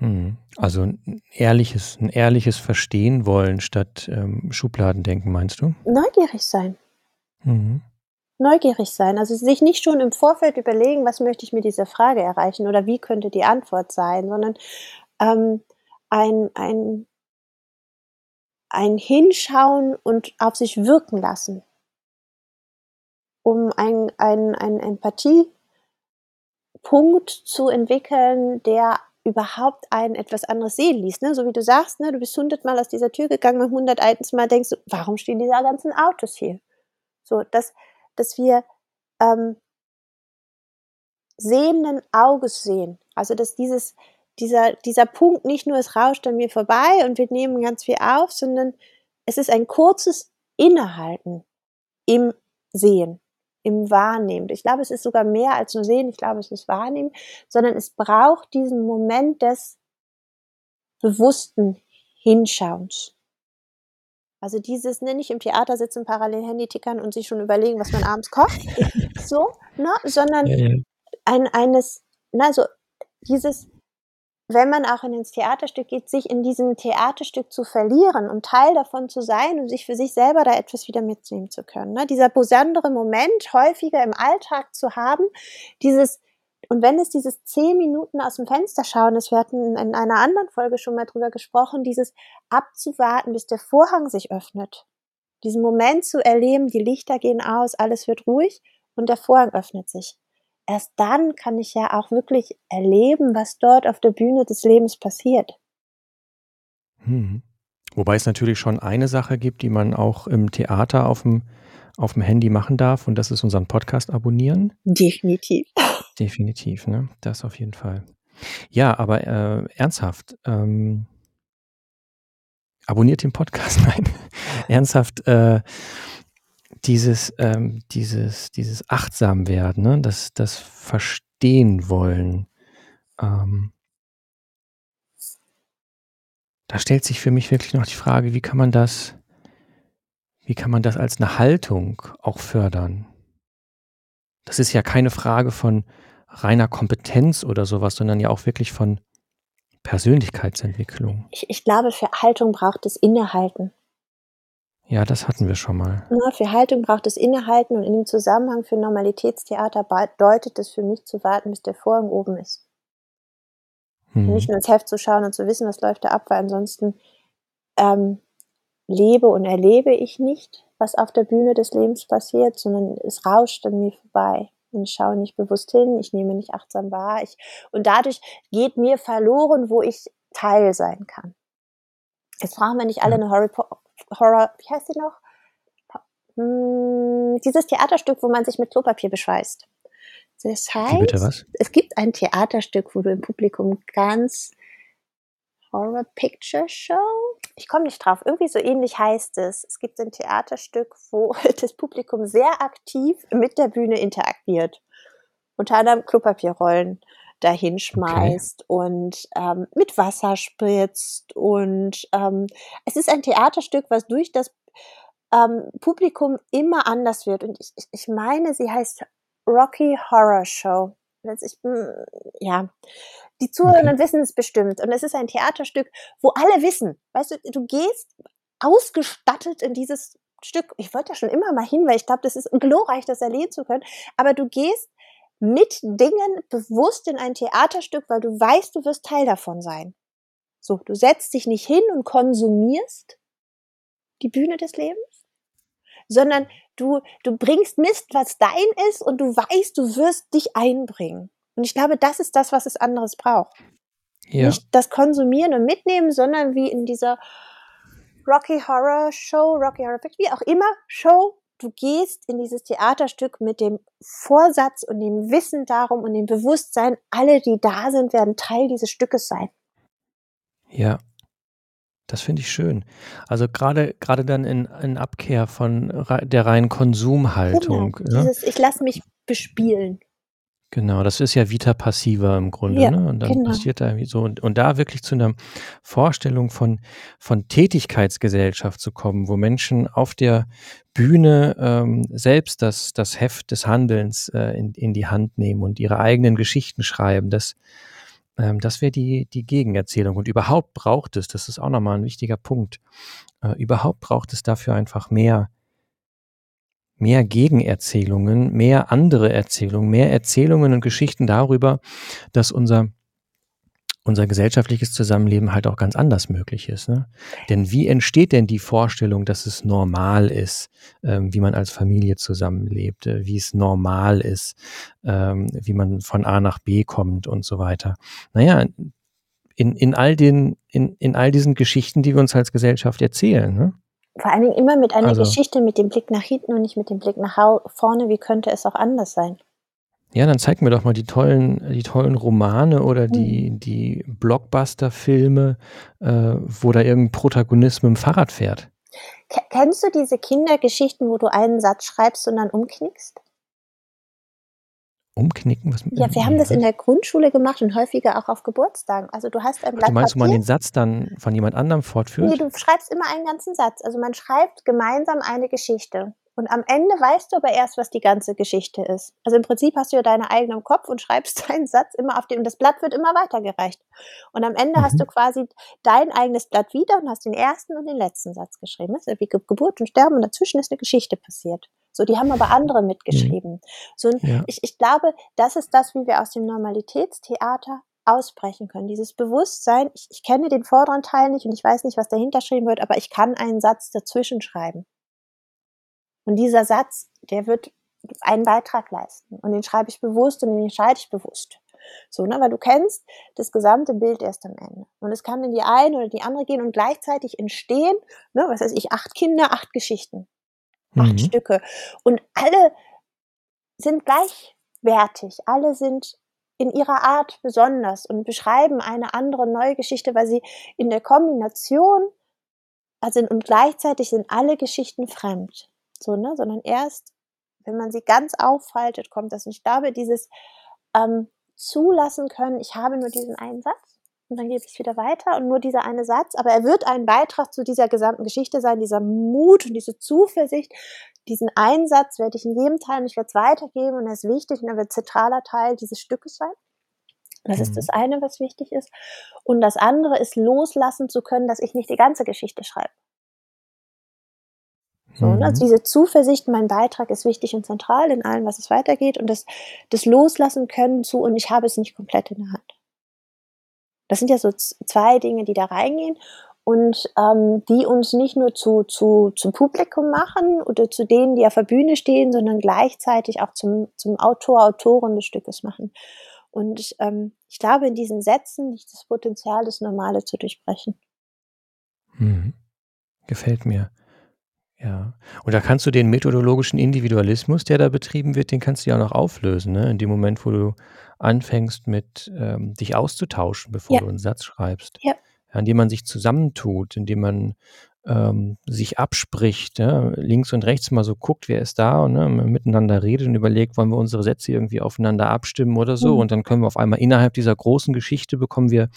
Mhm. Also 'n ehrliches 'n ehrliches Verstehen wollen statt, ähm, Schubladendenken, meinst du? Neugierig sein. Mhm. Neugierig sein, also sich nicht schon im Vorfeld überlegen: „Was möchte ich mit dieser Frage erreichen oder wie könnte die Antwort sein?“, sondern, ähm, ein ein ein Hinschauen und auf sich wirken lassen. Um ein ein einen Empathiepunkt zu entwickeln, der überhaupt einen etwas anderes sehen ließ, ne? So wie du sagst, ne, du bist 100 Mal aus dieser Tür gegangen, beim 101. Mal denkst du: „Warum stehen diese ganzen Autos hier?“ So, dass dass wir, ähm sehenden Auges sehen. Also, dass dieses dieser dieser Punkt nicht nur es rauscht an mir vorbei und wir nehmen ganz viel auf, sondern es ist ein kurzes Innehalten im Sehen, im Wahrnehmen. Ich glaube, es ist sogar mehr als nur Sehen, ich glaube, es ist Wahrnehmen, sondern es braucht diesen Moment des bewussten Hinschauens. Also, dieses, ne, nicht im Theater sitzen, parallel Handy tickern und sich schon überlegen, was man abends kocht, so, ne, sondern Ja, ja. ein eines ne, also dieses wenn man auch in ins Theaterstück geht, sich in diesem Theaterstück zu verlieren und Teil davon zu sein und sich für sich selber da etwas wieder mitnehmen zu können, ne? Dieser besondere Moment häufiger im Alltag zu haben, dieses und wenn es dieses 10 Minuten aus'm Fenster schauen ist, wir hatten in einer anderen Folge schon mal drüber gesprochen, dieses abzuwarten, bis der Vorhang sich öffnet. Diesen Moment zu erleben, die Lichter gehen aus, alles wird ruhig und der Vorhang öffnet sich. Erst dann kann ich ja auch wirklich erleben, was dort auf der Bühne des Lebens passiert. Mhm. Wobei es natürlich schon eine Sache gibt, die man auch im Theater auf'm auf'm Handy machen darf und das ist unseren Podcast abonnieren. Definitiv. Definitiv, ne? Das auf jeden Fall. Ja, aber, äh, ernsthaft, ähm abonniert den Podcast, nein. Ernsthaft, äh, dieses ähm, dieses dieses Achtsamwerden, ne, das das Verstehen wollen, ähm da stellt sich für mich wirklich noch die Frage, wie kann man das wie kann man das als 'ne Haltung auch fördern? das ist ja keine Frage von reiner Kompetenz oder sowas, sondern ja auch wirklich von Persönlichkeitsentwicklung. Ich, ich glaube, für Haltung braucht es Innehalten. Ja, das hatten wir schon mal. Ja, für Haltung braucht es Innehalten und in dem Zusammenhang für Normalitätstheater bedeutet es für mich zu warten, bis der Vorhang oben ist. Hm. Nicht nur ins Heft zu schauen und zu wissen, was läuft da ab, weil ansonsten ähm, lebe und erlebe ich nicht, was auf der Bühne des Lebens passiert, sondern es rauscht an mir vorbei. Und ich schaue nicht bewusst hin, ich nehme nicht achtsam wahr. Ich, und dadurch geht mir verloren, wo ich Teil sein kann. Jetzt brauchen wir nicht alle eine Horror, wie heißt sie noch? Hm, dieses Theaterstück, wo man sich mit Klopapier beschweißt. Das heißt, bitte was? es gibt ein Theaterstück, wo du im Publikum ganz Horror Picture Show? Ich komme nicht drauf. Irgendwie so ähnlich heißt es. Es gibt ein Theaterstück, wo das Publikum sehr aktiv mit der Bühne interagiert. Unter anderem Klopapierrollen dahin schmeißt okay. und ähm, mit Wasser spritzt. Und ähm, es ist ein Theaterstück, was durch das ähm, Publikum immer anders wird. Und ich, ich meine, sie heißt Rocky Horror Show. Ich, hm, ja, die Zuhörenden okay. wissen es bestimmt. Und es ist ein Theaterstück, wo alle wissen, weißt du, du gehst ausgestattet in dieses Stück. Ich wollte ja schon immer mal hin, weil ich glaube, das ist glorreich, das erleben zu können. Aber du gehst mit Dingen bewusst in ein Theaterstück, weil du weißt, du wirst Teil davon sein. So, du setzt dich nicht hin und konsumierst die Bühne des Lebens, sondern du, du bringst Mist, was dein ist und du weißt, du wirst dich einbringen. Und ich glaube, das ist das, was es anderes braucht. Ja. Nicht das Konsumieren und Mitnehmen, sondern wie in dieser Rocky Horror Show, Rocky Horror Picture, wie auch immer, Show, du gehst in dieses Theaterstück mit dem Vorsatz und dem Wissen darum und dem Bewusstsein, alle, die da sind, werden Teil dieses Stückes sein. Ja, das finde ich schön. Also gerade gerade dann in, in Abkehr von der reinen Konsumhaltung. Genau, dieses, ich lasse mich bespielen. Genau, das ist ja Vita Passiva im Grunde, ja, ne? Und dann genau. passiert da irgendwie so und, und da wirklich zu einer Vorstellung von, von Tätigkeitsgesellschaft zu kommen, wo Menschen auf der Bühne ähm, selbst das, das Heft des Handelns äh, in, in die Hand nehmen und ihre eigenen Geschichten schreiben, das, ähm, das wäre die, die Gegenerzählung. Und überhaupt braucht es, das ist auch nochmal ein wichtiger Punkt, äh, überhaupt braucht es dafür einfach mehr mehr Gegenerzählungen, mehr andere Erzählungen, mehr Erzählungen und Geschichten darüber, dass unser unser gesellschaftliches Zusammenleben halt auch ganz anders möglich ist. Ne? Denn wie entsteht denn die Vorstellung, dass es normal ist, ähm, wie man als Familie zusammenlebt, äh, wie es normal ist, ähm, wie man von A nach B kommt und so weiter? Naja, in, in, all den, in, in all diesen Geschichten, die wir uns als Gesellschaft erzählen. Ne? Vor allen Dingen immer mit einer also, Geschichte mit dem Blick nach hinten und nicht mit dem Blick nach vorne. Wie könnte es auch anders sein? Ja, dann zeig mir doch mal die tollen, die tollen Romane oder die, mhm. die Blockbuster-Filme, äh, wo da irgendein Protagonist mit dem Fahrrad fährt. Kennst du diese Kindergeschichten, wo du einen Satz schreibst und dann umknickst? Umknicken? Was, ja, wir haben das in der Grundschule gemacht und häufiger auch auf Geburtstagen. Also du hast ein Blatt Du meinst, Papier. wo man den Satz dann von jemand anderem fortführt? Nee, du schreibst immer einen ganzen Satz. Also man schreibt gemeinsam eine Geschichte. Und am Ende weißt du aber erst, was die ganze Geschichte ist. Also im Prinzip hast du ja deine eigene im Kopf und schreibst deinen Satz immer auf dem, das Blatt wird immer weitergereicht. Und am Ende mhm. hast du quasi dein eigenes Blatt wieder und hast den ersten und den letzten Satz geschrieben. Das ist wie Geburt und Sterben und dazwischen ist eine Geschichte passiert. So, die haben aber andere mitgeschrieben. Mhm. So, ja. ich, ich glaube, das ist das, wie wir aus dem Normalitätstheater ausbrechen können. Dieses Bewusstsein, ich, ich kenne den vorderen Teil nicht und ich weiß nicht, was dahinter geschrieben wird, aber ich kann einen Satz dazwischen schreiben. Und dieser Satz, der wird einen Beitrag leisten. Und den schreibe ich bewusst und den entscheide ich bewusst. So, ne, weil du kennst das gesamte Bild erst am Ende. Und es kann in die eine oder die andere gehen und gleichzeitig entstehen, ne, was weiß ich, acht Kinder, acht Geschichten. Acht mhm. Stücke. Und alle sind gleichwertig. Alle sind in ihrer Art besonders und beschreiben eine andere neue Geschichte, weil sie in der Kombination also und gleichzeitig sind alle Geschichten fremd so, ne, sondern erst, wenn man sie ganz auffaltet, kommt das. Und ich glaube, dieses ähm, zulassen können, ich habe nur diesen einen Satz und dann gebe ich es wieder weiter und nur dieser eine Satz, aber er wird ein Beitrag zu dieser gesamten Geschichte sein, dieser Mut und diese Zuversicht. Diesen Einsatz werde ich in jedem Teil und ich werde es weitergeben und er ist wichtig und er wird zentraler Teil dieses Stückes sein. Das mhm. ist das eine, was wichtig ist. Und das andere ist loslassen zu können, dass ich nicht die ganze Geschichte schreibe. So, ne? Also mhm. diese Zuversicht, mein Beitrag ist wichtig und zentral in allem, was es weitergeht und das, das Loslassen können zu und ich habe es nicht komplett in der Hand. Das sind ja so zwei Dinge, die da reingehen und ähm, die uns nicht nur zu, zu, zum Publikum machen oder zu denen, die auf der Bühne stehen, sondern gleichzeitig auch zum, zum Autor, Autorin des Stückes machen. Und ähm, ich glaube, in diesen Sätzen liegt das Potenzial, das Normale zu durchbrechen. Hm. Gefällt mir. Ja. Und da kannst du den methodologischen Individualismus, der da betrieben wird, den kannst du ja auch noch auflösen, ne? In dem Moment, wo du anfängst mit ähm, dich auszutauschen, bevor Ja. du einen Satz schreibst. Ja. Ja, indem man sich zusammentut, indem man ähm, sich abspricht, ja, links und rechts mal so guckt, wer ist da und ne, miteinander redet und überlegt, wollen wir unsere Sätze irgendwie aufeinander abstimmen oder so. Mhm. Und dann können wir auf einmal innerhalb dieser großen Geschichte bekommen wir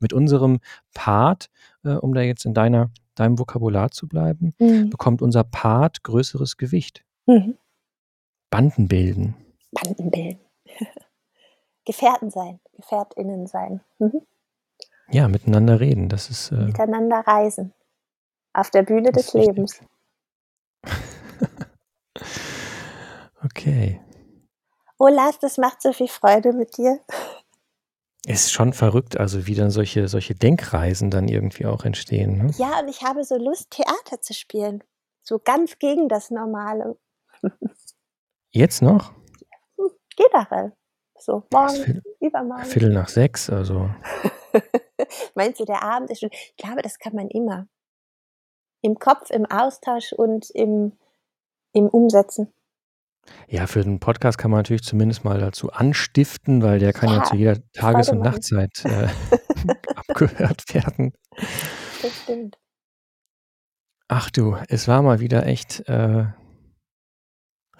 mit unserem Part, äh, um da jetzt in deiner deinem Vokabular zu bleiben, Mhm. bekommt unser Part größeres Gewicht. Mhm. Banden bilden. Banden bilden. Gefährten sein, GefährtInnen sein. Mhm. Ja, miteinander reden. Das ist. Äh, Miteinander reisen. Auf der Bühne des. Lebens. okay. Oh Lars, das macht so viel Freude mit dir. Ist schon verrückt, also wie dann solche, solche Denkreisen dann irgendwie auch entstehen. Ne? Ja, und ich habe so Lust, Theater zu spielen. So ganz gegen das Normale. Jetzt noch? Hm, Generell. So, morgen, Viertel, übermorgen. Viertel nach sechs, also. Meinst du, der Abend ist schon. Ich glaube, das kann man immer. Im Kopf, im Austausch und im, im Umsetzen. Ja, für den Podcast kann man natürlich zumindest mal dazu anstiften, weil der kann ja, Ja, zu jeder Tages- und. Nachtzeit äh, abgehört werden. Das stimmt. Ach du, es war mal wieder echt äh,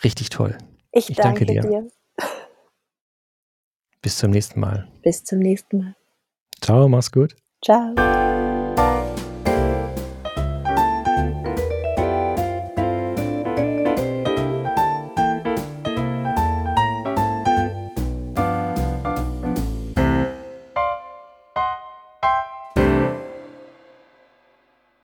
richtig toll. Ich, Ich danke, danke dir. dir. Bis zum nächsten Mal. Bis zum nächsten Mal. Ciao, mach's gut. Ciao.